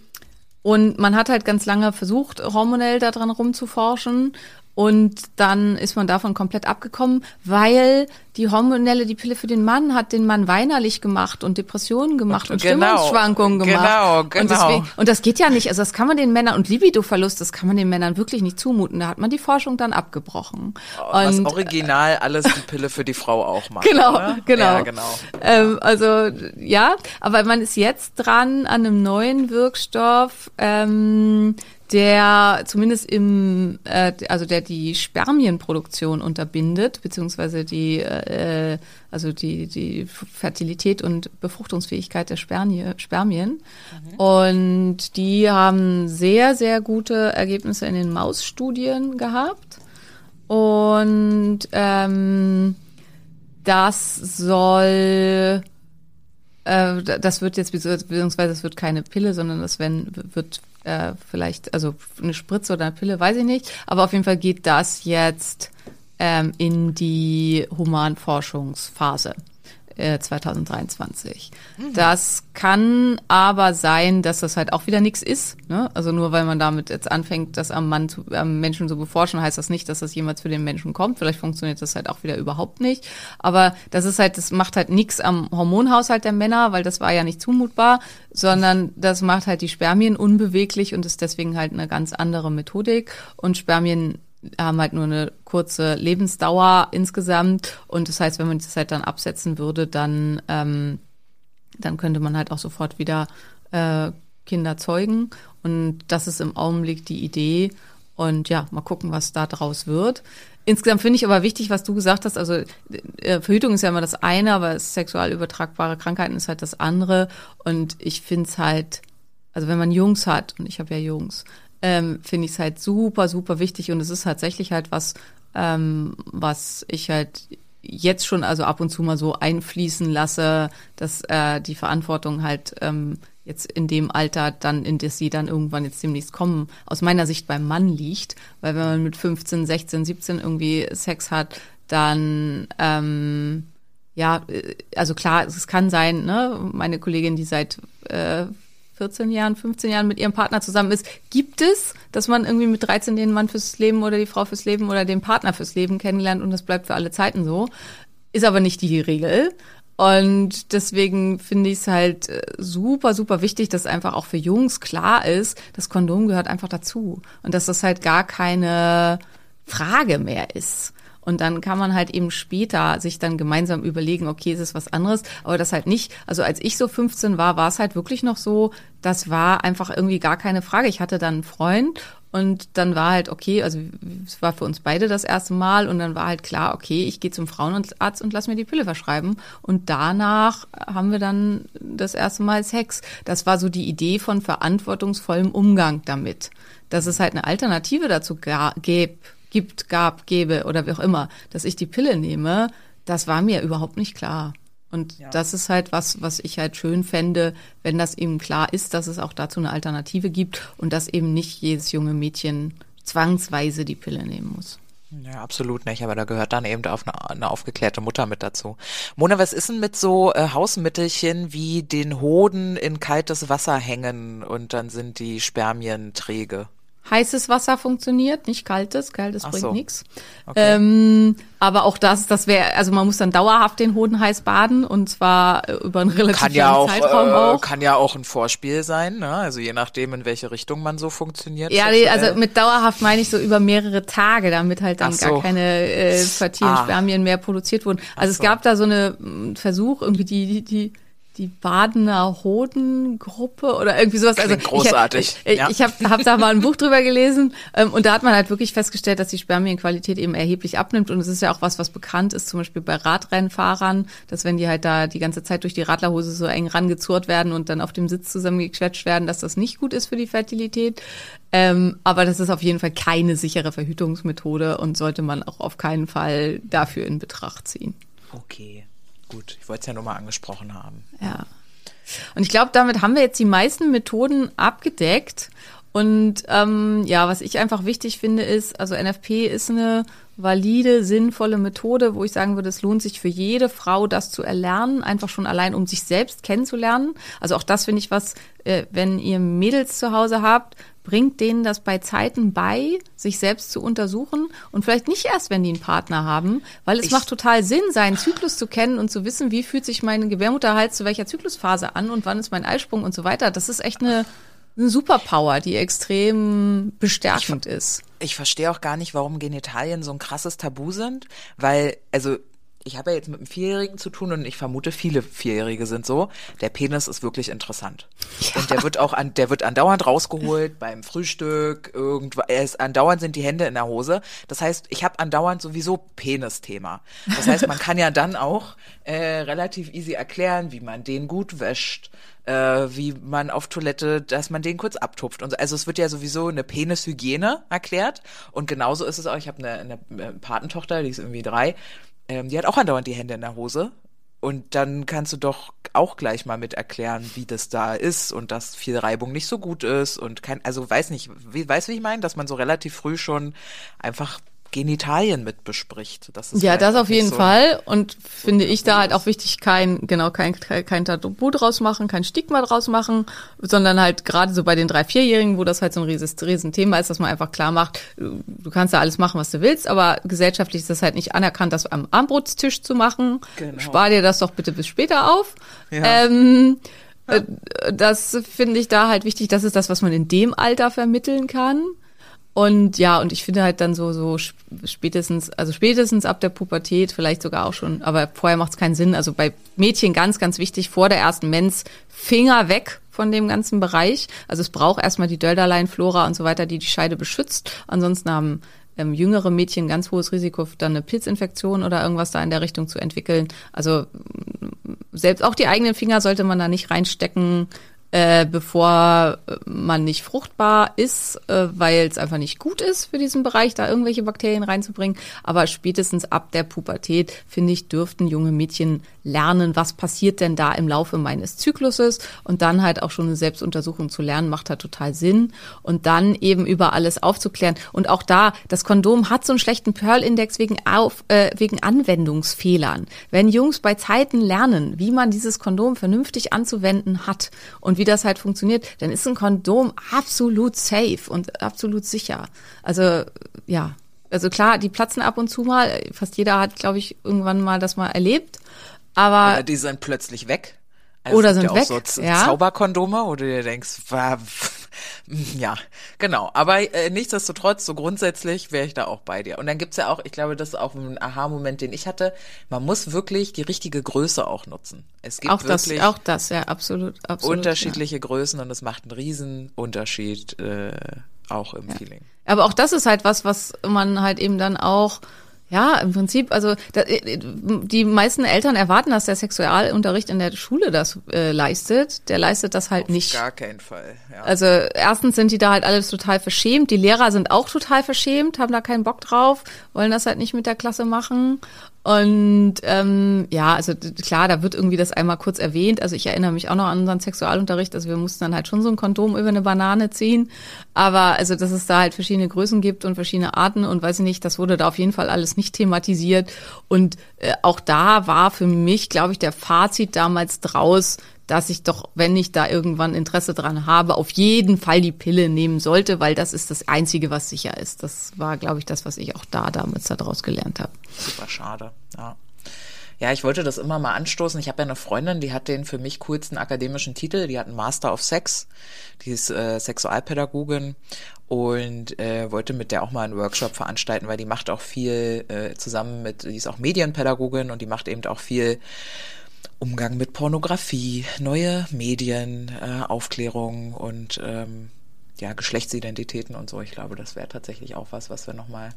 und man hat halt ganz lange versucht, hormonell daran rumzuforschen. Und dann ist man davon komplett abgekommen, weil die hormonelle, die Pille für den Mann hat den Mann weinerlich gemacht und Depressionen gemacht und, Genau, Stimmungsschwankungen gemacht. genau, Und, genau. deswegen, und das geht ja nicht, also das kann man den Männern und Libidoverlust, das kann man den Männern wirklich nicht zumuten. Da hat man die Forschung dann abgebrochen. Was und original alles die Pille für die Frau auch macht. Genau, ne? genau. Ja, genau. Ähm, also ja, aber man ist jetzt dran an einem neuen Wirkstoff, ähm, der zumindest im, äh, also der die Spermienproduktion unterbindet, beziehungsweise die, äh, also die die Fertilität und Befruchtungsfähigkeit der Spermie, Spermien. Und die haben sehr sehr gute Ergebnisse in den Mausstudien gehabt. Und ähm, das soll, äh, das wird jetzt, beziehungsweise es wird keine Pille, sondern das wenn, wird äh, vielleicht, also eine Spritze oder eine Pille, weiß ich nicht. Aber auf jeden Fall geht das jetzt ähm, in die Humanforschungsphase. Äh, 2023. Das kann aber sein, dass das halt auch wieder nichts ist. Ne? Also nur weil man damit jetzt anfängt, das am, Mann zu, am Menschen zu beforschen, heißt das nicht, dass das jemals für den Menschen kommt. Vielleicht funktioniert das halt auch wieder überhaupt nicht. Aber das ist halt, das macht halt nichts am Hormonhaushalt der Männer, weil das war ja nicht zumutbar, sondern das macht halt die Spermien unbeweglich und ist deswegen halt eine ganz andere Methodik. Und Spermien haben halt nur eine kurze Lebensdauer insgesamt. Und das heißt, wenn man das halt dann absetzen würde, dann, ähm, dann könnte man halt auch sofort wieder äh, Kinder zeugen. Und das ist im Augenblick die Idee. Und ja, mal gucken, was da draus wird. Insgesamt finde ich aber wichtig, was du gesagt hast. Also äh, Verhütung ist ja immer das eine, aber sexual übertragbare Krankheiten ist halt das andere. Und ich finde es halt, also wenn man Jungs hat, und ich habe ja Jungs, ähm, finde ich es halt super, super wichtig. Und es ist tatsächlich halt was, ähm, was ich halt jetzt schon also ab und zu mal so einfließen lasse, dass äh, die Verantwortung halt ähm, jetzt in dem Alter dann, in das sie dann irgendwann jetzt demnächst kommen, aus meiner Sicht beim Mann liegt. Weil wenn man mit 15, 16, 17 irgendwie Sex hat, dann ähm, ja, äh, also klar, es kann sein, ne, meine Kollegin, die seit äh, 14 Jahren, 15 Jahren mit ihrem Partner zusammen ist, gibt es, dass man irgendwie mit 13 den Mann fürs Leben oder die Frau fürs Leben oder den Partner fürs Leben kennenlernt und das bleibt für alle Zeiten so. Ist aber nicht die Regel. Und deswegen finde ich es halt äh, super, super wichtig, dass einfach auch für Jungs klar ist, das Kondom gehört einfach dazu. Und dass das halt gar keine Frage mehr ist. Und dann kann man halt eben später sich dann gemeinsam überlegen, okay, ist es was anderes, aber das halt nicht. Also als ich so 15 war, war es halt wirklich noch so, das war einfach irgendwie gar keine Frage. Ich hatte dann einen Freund und dann war halt okay, also es war für uns beide das erste Mal und dann war halt klar, okay, ich gehe zum Frauenarzt und lass mir die Pille verschreiben. Und danach haben wir dann das erste Mal Sex. Das war so die Idee von verantwortungsvollem Umgang damit. Dass es halt eine Alternative dazu ga- gäb, gibt, gab, gebe oder wie auch immer, dass ich die Pille nehme, das war mir überhaupt nicht klar. Und Ja. das ist halt was, was ich halt schön fände, wenn das eben klar ist, dass es auch dazu eine Alternative gibt und dass eben nicht jedes junge Mädchen zwangsweise die Pille nehmen muss. Ja, absolut nicht, aber da gehört dann eben auf eine, eine aufgeklärte Mutter mit dazu. Mona, was ist denn mit so äh, Hausmittelchen wie den Hoden in kaltes Wasser hängen und dann sind die Spermien träge? Heißes Wasser funktioniert, nicht kaltes. Kaltes Ach bringt so. nichts. Okay. Ähm, aber auch das, das wäre, also man muss dann dauerhaft den Hoden heiß baden und zwar äh, über einen relativ Kann ja langen auch, Zeitraum äh, auch. kann ja auch ein Vorspiel sein, ne? Also je nachdem, in welche Richtung man so funktioniert. Ja, nee, also mit dauerhaft meine ich so über mehrere Tage, damit halt dann Ach so. gar keine äh, fertilen Ah. Spermien mehr produziert wurden. Also es so. gab da so eine mm, Versuch, irgendwie die, die, die die Badener Hodengruppe oder irgendwie sowas. Klingt also großartig, Ich, ich, ja. ich habe hab da mal ein Buch drüber gelesen ähm, und da hat man halt wirklich festgestellt, dass die Spermienqualität eben erheblich abnimmt und es ist ja auch was, was bekannt ist, zum Beispiel bei Radrennfahrern, dass wenn die halt da die ganze Zeit durch die Radlerhose so eng rangezurrt werden und dann auf dem Sitz zusammengequetscht werden, dass das nicht gut ist für die Fertilität. Ähm, aber das ist auf jeden Fall keine sichere Verhütungsmethode und sollte man auch auf keinen Fall dafür in Betracht ziehen. Okay, gut. Ich wollte es ja nur mal angesprochen haben. Ja. Und ich glaube, damit haben wir jetzt die meisten Methoden abgedeckt. Und ähm, ja, was ich einfach wichtig finde, ist, also NFP ist eine valide, sinnvolle Methode, wo ich sagen würde, es lohnt sich für jede Frau, das zu erlernen, einfach schon allein, um sich selbst kennenzulernen. Also auch das finde ich was, äh, wenn ihr Mädels zu Hause habt, bringt denen das bei Zeiten bei, sich selbst zu untersuchen und vielleicht nicht erst, wenn die einen Partner haben, weil es Ich- macht total Sinn, seinen Zyklus zu kennen und zu wissen, wie fühlt sich meine Gebärmutterhals zu welcher Zyklusphase an und wann ist mein Eisprung und so weiter. Das ist echt eine, eine Superpower, die extrem bestärkend ist. Ich verstehe auch gar nicht, warum Genitalien so ein krasses Tabu sind, weil, also, ich habe ja jetzt mit einem Vierjährigen zu tun und ich vermute, viele Vierjährige sind so. Der Penis ist wirklich interessant. Und der wird auch an, der wird andauernd rausgeholt beim Frühstück, irgendwo, er ist andauernd sind die Hände in der Hose. Das heißt, ich habe andauernd sowieso Penis-Thema. Das heißt, man kann ja dann auch äh, relativ easy erklären, wie man den gut wäscht, äh, wie man auf Toilette, dass man den kurz abtupft und so. Also es wird ja sowieso eine Penishygiene erklärt und genauso ist es auch. Ich habe eine, eine Patentochter, die ist irgendwie drei, ähm, die hat auch andauernd die Hände in der Hose. Und dann kannst du doch auch gleich mal mit erklären, wie das da ist und dass viel Reibung nicht so gut ist und kein, also weiß nicht, wie, weißt du, wie ich meine, dass man so relativ früh schon einfach Genitalien mit bespricht. Das ist Ja, vielleicht das auf jeden so Fall. Und finde ich da halt auch wichtig, kein, genau, kein, kein Tabu draus machen, kein Stigma draus machen, sondern halt gerade so bei den drei, vierjährigen, wo das halt so ein rieses, riesen Thema ist, dass man einfach klar macht, du kannst ja alles machen, was du willst, aber gesellschaftlich ist das halt nicht anerkannt, das am Armbrutstisch zu machen. Genau. Spar dir das doch bitte bis später auf. Ja. Ähm, äh, das finde ich da halt wichtig. Das ist das, was man in dem Alter vermitteln kann. Und ja, und ich finde halt dann so, so sp- spätestens, also spätestens ab der Pubertät, vielleicht sogar auch schon, aber vorher macht es keinen Sinn. Also bei Mädchen ganz, ganz wichtig, vor der ersten Mens, Finger weg von dem ganzen Bereich. Also es braucht erstmal die Dölderleinflora und so weiter, die die Scheide beschützt. Ansonsten haben ähm, jüngere Mädchen ganz hohes Risiko, dann eine Pilzinfektion oder irgendwas da in der Richtung zu entwickeln. Also selbst auch die eigenen Finger sollte man da nicht reinstecken, äh, bevor man nicht fruchtbar ist, äh, weil es einfach nicht gut ist für diesen Bereich, da irgendwelche Bakterien reinzubringen. Aber spätestens ab der Pubertät, finde ich, dürften junge Mädchen lernen, was passiert denn da im Laufe meines Zykluses und dann halt auch schon eine Selbstuntersuchung zu lernen, macht halt total Sinn. Und dann eben über alles aufzuklären. Und auch da, das Kondom hat so einen schlechten Pearl-Index wegen, auf, äh, wegen Anwendungsfehlern. Wenn Jungs bei Zeiten lernen, wie man dieses Kondom vernünftig anzuwenden hat und wie das halt funktioniert, dann ist ein Kondom absolut safe und absolut sicher. Also ja, also klar, die platzen ab und zu mal. Fast jeder hat, glaube ich, irgendwann mal das mal erlebt. Aber Oder die sind plötzlich weg. Also Oder sind ja auch weg, so ja. Zauberkondome, wo du dir denkst, ja, genau. Aber äh, nichtsdestotrotz, so grundsätzlich wäre ich da auch bei dir. Und dann gibt's ja auch, ich glaube, das ist auch ein Aha-Moment, den ich hatte. Man muss wirklich die richtige Größe auch nutzen. Es gibt auch das, wirklich auch das, ja, absolut, absolut. unterschiedliche Größen und es macht einen riesen Unterschied äh, auch im Feeling. Ja. Aber auch das ist halt was, was man halt eben dann auch Ja, im Prinzip, also da, äh, die meisten Eltern erwarten, dass der Sexualunterricht in der Schule das äh, leistet. Der leistet das halt Auf nicht. gar keinen Fall. Ja. Also erstens sind die da halt alles total verschämt. Die Lehrer sind auch total verschämt, haben da keinen Bock drauf, wollen das halt nicht mit der Klasse machen. Und ähm, ja, also klar, da wird irgendwie das einmal kurz erwähnt. Also ich erinnere mich auch noch an unseren Sexualunterricht. Also wir mussten dann halt schon so ein Kondom über eine Banane ziehen. Aber also, dass es da halt verschiedene Größen gibt und verschiedene Arten und weiß ich nicht, das wurde da auf jeden Fall alles nicht thematisiert. Und äh, auch da war für mich, glaube ich, der Fazit damals draus, dass ich doch, wenn ich da irgendwann Interesse dran habe, auf jeden Fall die Pille nehmen sollte, weil das ist das Einzige, was sicher ist. Das war, glaube ich, das, was ich auch da damals daraus gelernt habe. Super schade. Ja. Ja, ich wollte das immer mal anstoßen. Ich habe ja eine Freundin, die hat den für mich coolsten akademischen Titel. Die hat einen Master of Sex. Die ist äh, Sexualpädagogin und äh, wollte mit der auch mal einen Workshop veranstalten, weil die macht auch viel äh, zusammen mit, die ist auch Medienpädagogin und die macht eben auch viel Umgang mit Pornografie, neue Medien, äh, Aufklärung und ähm, ja, Geschlechtsidentitäten und so. Ich glaube, das wäre tatsächlich auch was, was wir nochmal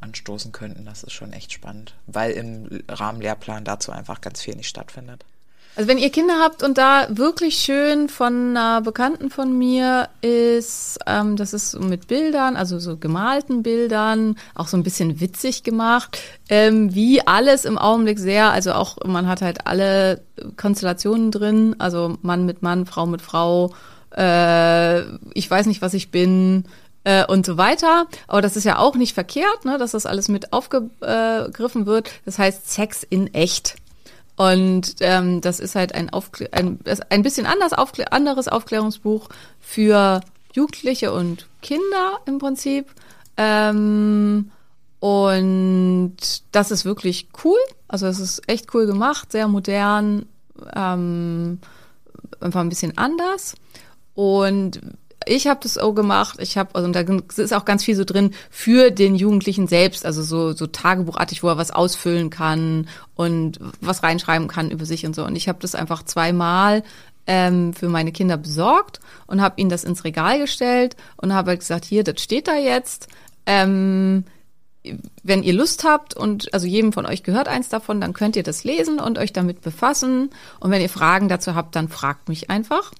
anstoßen könnten. Das ist schon echt spannend, weil im Rahmenlehrplan dazu einfach ganz viel nicht stattfindet. Also wenn ihr Kinder habt und da wirklich schön von einer Bekannten von mir ist, ähm, das ist mit Bildern, also so gemalten Bildern, auch so ein bisschen witzig gemacht, ähm, wie alles im Augenblick sehr, also auch man hat halt alle Konstellationen drin, also Mann mit Mann, Frau mit Frau, äh, ich weiß nicht, was ich bin, äh, und so weiter. Aber das ist ja auch nicht verkehrt, ne, dass das alles mit aufgegriffen wird. Das heißt Sex in echt. Und ähm, das ist halt ein, Aufklä ein, ein bisschen anders Aufklä anderes Aufklärungsbuch für Jugendliche und Kinder im Prinzip. Ähm, und das ist wirklich cool. Also es ist echt cool gemacht, sehr modern, ähm, einfach ein bisschen anders. Und ich habe das auch gemacht. Ich habe also und da ist auch ganz viel so drin für den Jugendlichen selbst, also so so Tagebuchartig, wo er was ausfüllen kann und was reinschreiben kann über sich und so. Und ich habe das einfach zweimal ähm, für meine Kinder besorgt und habe ihnen das ins Regal gestellt und habe halt gesagt, hier, das steht da jetzt. Ähm, wenn ihr Lust habt und also jedem von euch gehört eins davon, dann könnt ihr das lesen und euch damit befassen. Und wenn ihr Fragen dazu habt, dann fragt mich einfach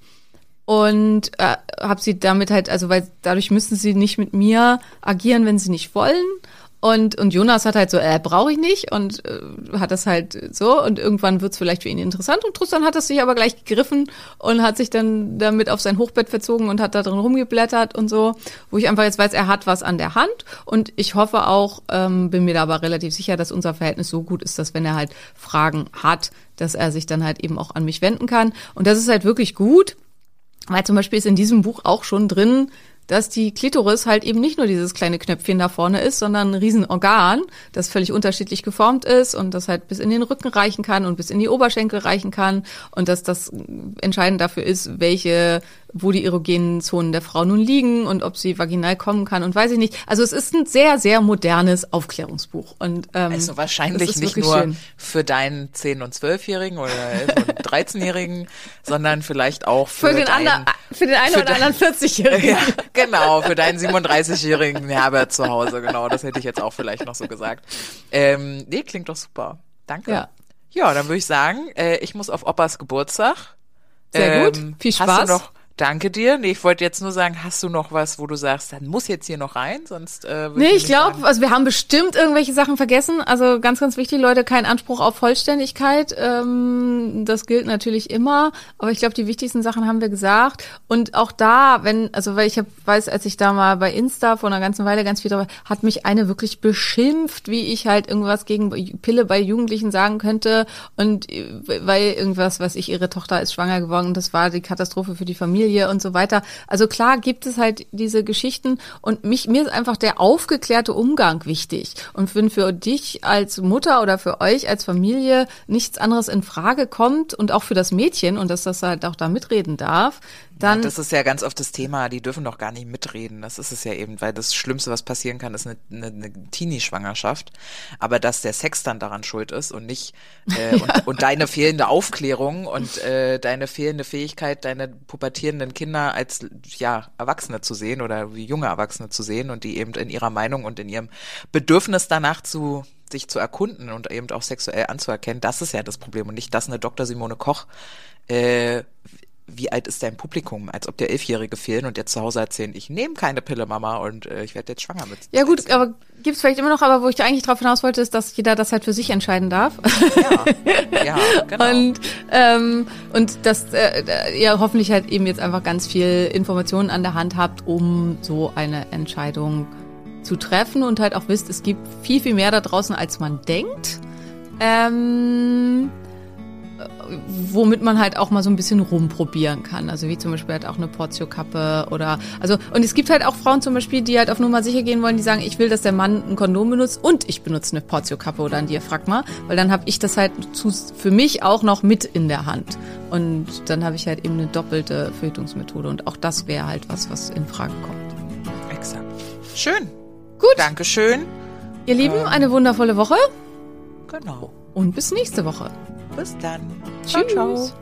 und äh, habe sie damit halt, also weil dadurch müssen sie nicht mit mir agieren, wenn sie nicht wollen. Und, und Jonas hat halt so, äh, brauche ich nicht. Und äh, hat das halt so. Und irgendwann wird's vielleicht für ihn interessant. Und Tristan hat es sich aber gleich gegriffen und hat sich dann damit auf sein Hochbett verzogen und hat da drin rumgeblättert und so, wo ich einfach jetzt weiß, er hat was an der Hand. Und ich hoffe auch, ähm, bin mir da aber relativ sicher, dass unser Verhältnis so gut ist, dass wenn er halt Fragen hat, dass er sich dann halt eben auch an mich wenden kann. Und das ist halt wirklich gut, weil zum Beispiel ist in diesem Buch auch schon drin, dass die Klitoris halt eben nicht nur dieses kleine Knöpfchen da vorne ist, sondern ein Riesenorgan, das völlig unterschiedlich geformt ist und das halt bis in den Rücken reichen kann und bis in die Oberschenkel reichen kann und dass das entscheidend dafür ist, welche, wo die erogenen Zonen der Frau nun liegen und ob sie vaginal kommen kann und weiß ich nicht. Also es ist ein sehr, sehr modernes Aufklärungsbuch und ähm, Also wahrscheinlich nicht nur schön. für deinen 10- und 12-Jährigen oder 11- und 13-Jährigen, sondern vielleicht auch für, für den, anderen, für den einen oder dein- anderen 40-Jährigen. Ja, genau, für deinen 37-jährigen Herbert zu Hause, genau, das hätte ich jetzt auch vielleicht noch so gesagt. Ähm, nee, klingt doch super. Danke. Ja. Ja, dann würde ich sagen, äh, ich muss auf Oppas Geburtstag. Sehr gut. Viel Hast Spaß. du noch, danke dir. Nee, ich wollte jetzt nur sagen, hast du noch was, wo du sagst, dann muss jetzt hier noch rein, sonst äh, Nee, ich glaube, also wir haben bestimmt irgendwelche Sachen vergessen. Also ganz, ganz wichtig, Leute, kein Anspruch auf Vollständigkeit. Ähm, das gilt natürlich immer. Aber ich glaube, die wichtigsten Sachen haben wir gesagt. Und auch da, wenn, also weil ich hab, weiß, als ich da mal bei Insta vor einer ganzen Weile ganz viel drüber, hat mich eine wirklich beschimpft, wie ich halt irgendwas gegen Pille bei Jugendlichen sagen könnte. Und äh, weil irgendwas, was ich, ihre Tochter ist schwanger geworden das war die Katastrophe für die Familie und so weiter. Also klar gibt es halt diese Geschichten und mich, mir ist einfach der aufgeklärte Umgang wichtig. Und wenn für dich als Mutter oder für euch als Familie nichts anderes in Frage kommt und auch für das Mädchen und dass das halt auch da mitreden darf, dann das ist ja ganz oft das Thema, die dürfen doch gar nicht mitreden. Das ist es ja eben, weil das Schlimmste, was passieren kann, ist eine, eine, eine Teenie-Schwangerschaft. Aber dass der Sex dann daran schuld ist und nicht äh, und, und deine fehlende Aufklärung und äh, deine fehlende Fähigkeit, deine pubertierende pubertierenden Kinder als ja Erwachsene zu sehen oder wie junge Erwachsene zu sehen und die eben in ihrer Meinung und in ihrem Bedürfnis danach zu sich zu erkunden und eben auch sexuell anzuerkennen, das ist ja das Problem und nicht, dass eine Dr. Simone Koch äh, wie alt ist dein Publikum? Als ob dir Elfjährige fehlen und jetzt zu Hause erzählen, ich nehme keine Pille, Mama, und äh, ich werde jetzt schwanger mit. Ja gut, aber gibt's vielleicht immer noch, aber wo ich eigentlich drauf hinaus wollte, ist, dass jeder das halt für sich entscheiden darf. Ja, ja genau. Und, ähm, und dass äh, ihr hoffentlich halt eben jetzt einfach ganz viel Informationen an der Hand habt, um so eine Entscheidung zu treffen und halt auch wisst, es gibt viel, viel mehr da draußen, als man denkt. Ähm, womit man halt auch mal so ein bisschen rumprobieren kann. Also wie zum Beispiel halt auch eine Portio-Kappe oder also und es gibt halt auch Frauen zum Beispiel, die halt auf Nummer sicher gehen wollen, die sagen, ich will, dass der Mann ein Kondom benutzt und ich benutze eine Portio-Kappe oder ein Diaphragma, weil dann habe ich das halt zu, für mich auch noch mit in der Hand und dann habe ich halt eben eine doppelte Verhütungsmethode und auch das wäre halt was, was in Frage kommt. Exakt. Schön. Gut. Dankeschön. Ihr Lieben, eine wundervolle Woche Genau. und bis nächste Woche. Bis dann. Tschüss.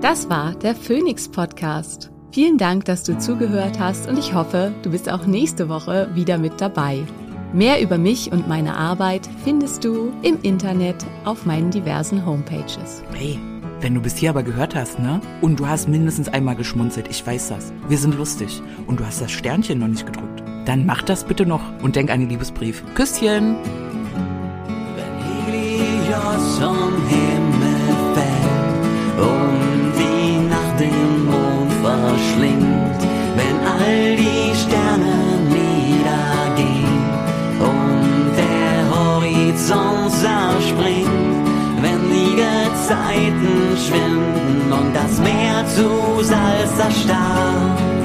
Das war der Phoenix Podcast. Vielen Dank, dass du zugehört hast und ich hoffe, du bist auch nächste Woche wieder mit dabei. Mehr über mich und meine Arbeit findest du im Internet auf meinen diversen Homepages. Hey, wenn du bis hier aber gehört hast, ne? Und du hast mindestens einmal geschmunzelt, ich weiß das. Wir sind lustig. Und du hast das Sternchen noch nicht gedrückt. Dann mach das bitte noch und denk an den Liebesbrief. Küsschen! Wenn Helios vom Himmel fällt und die Nacht den Mond verschlingt, wenn all die Sterne niedergehen und der Horizont zerspringt, wenn die Gezeiten schwinden und das Meer zu Salz erstarrt,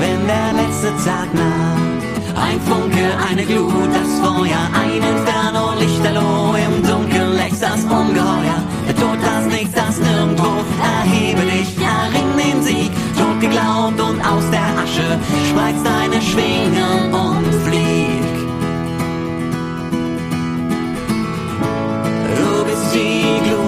wenn der letzte Tag naht. Ein Funke, eine Glut, das Feuer, ein Inferno, Lichterloh, im Dunkeln lächst das Ungeheuer. Der Tod, das Nichts, das Nirgendwo, erhebe dich, erring den Sieg. Tot geglaubt und aus der Asche spreizt deine Schwingen und flieg. Du bist die Glut,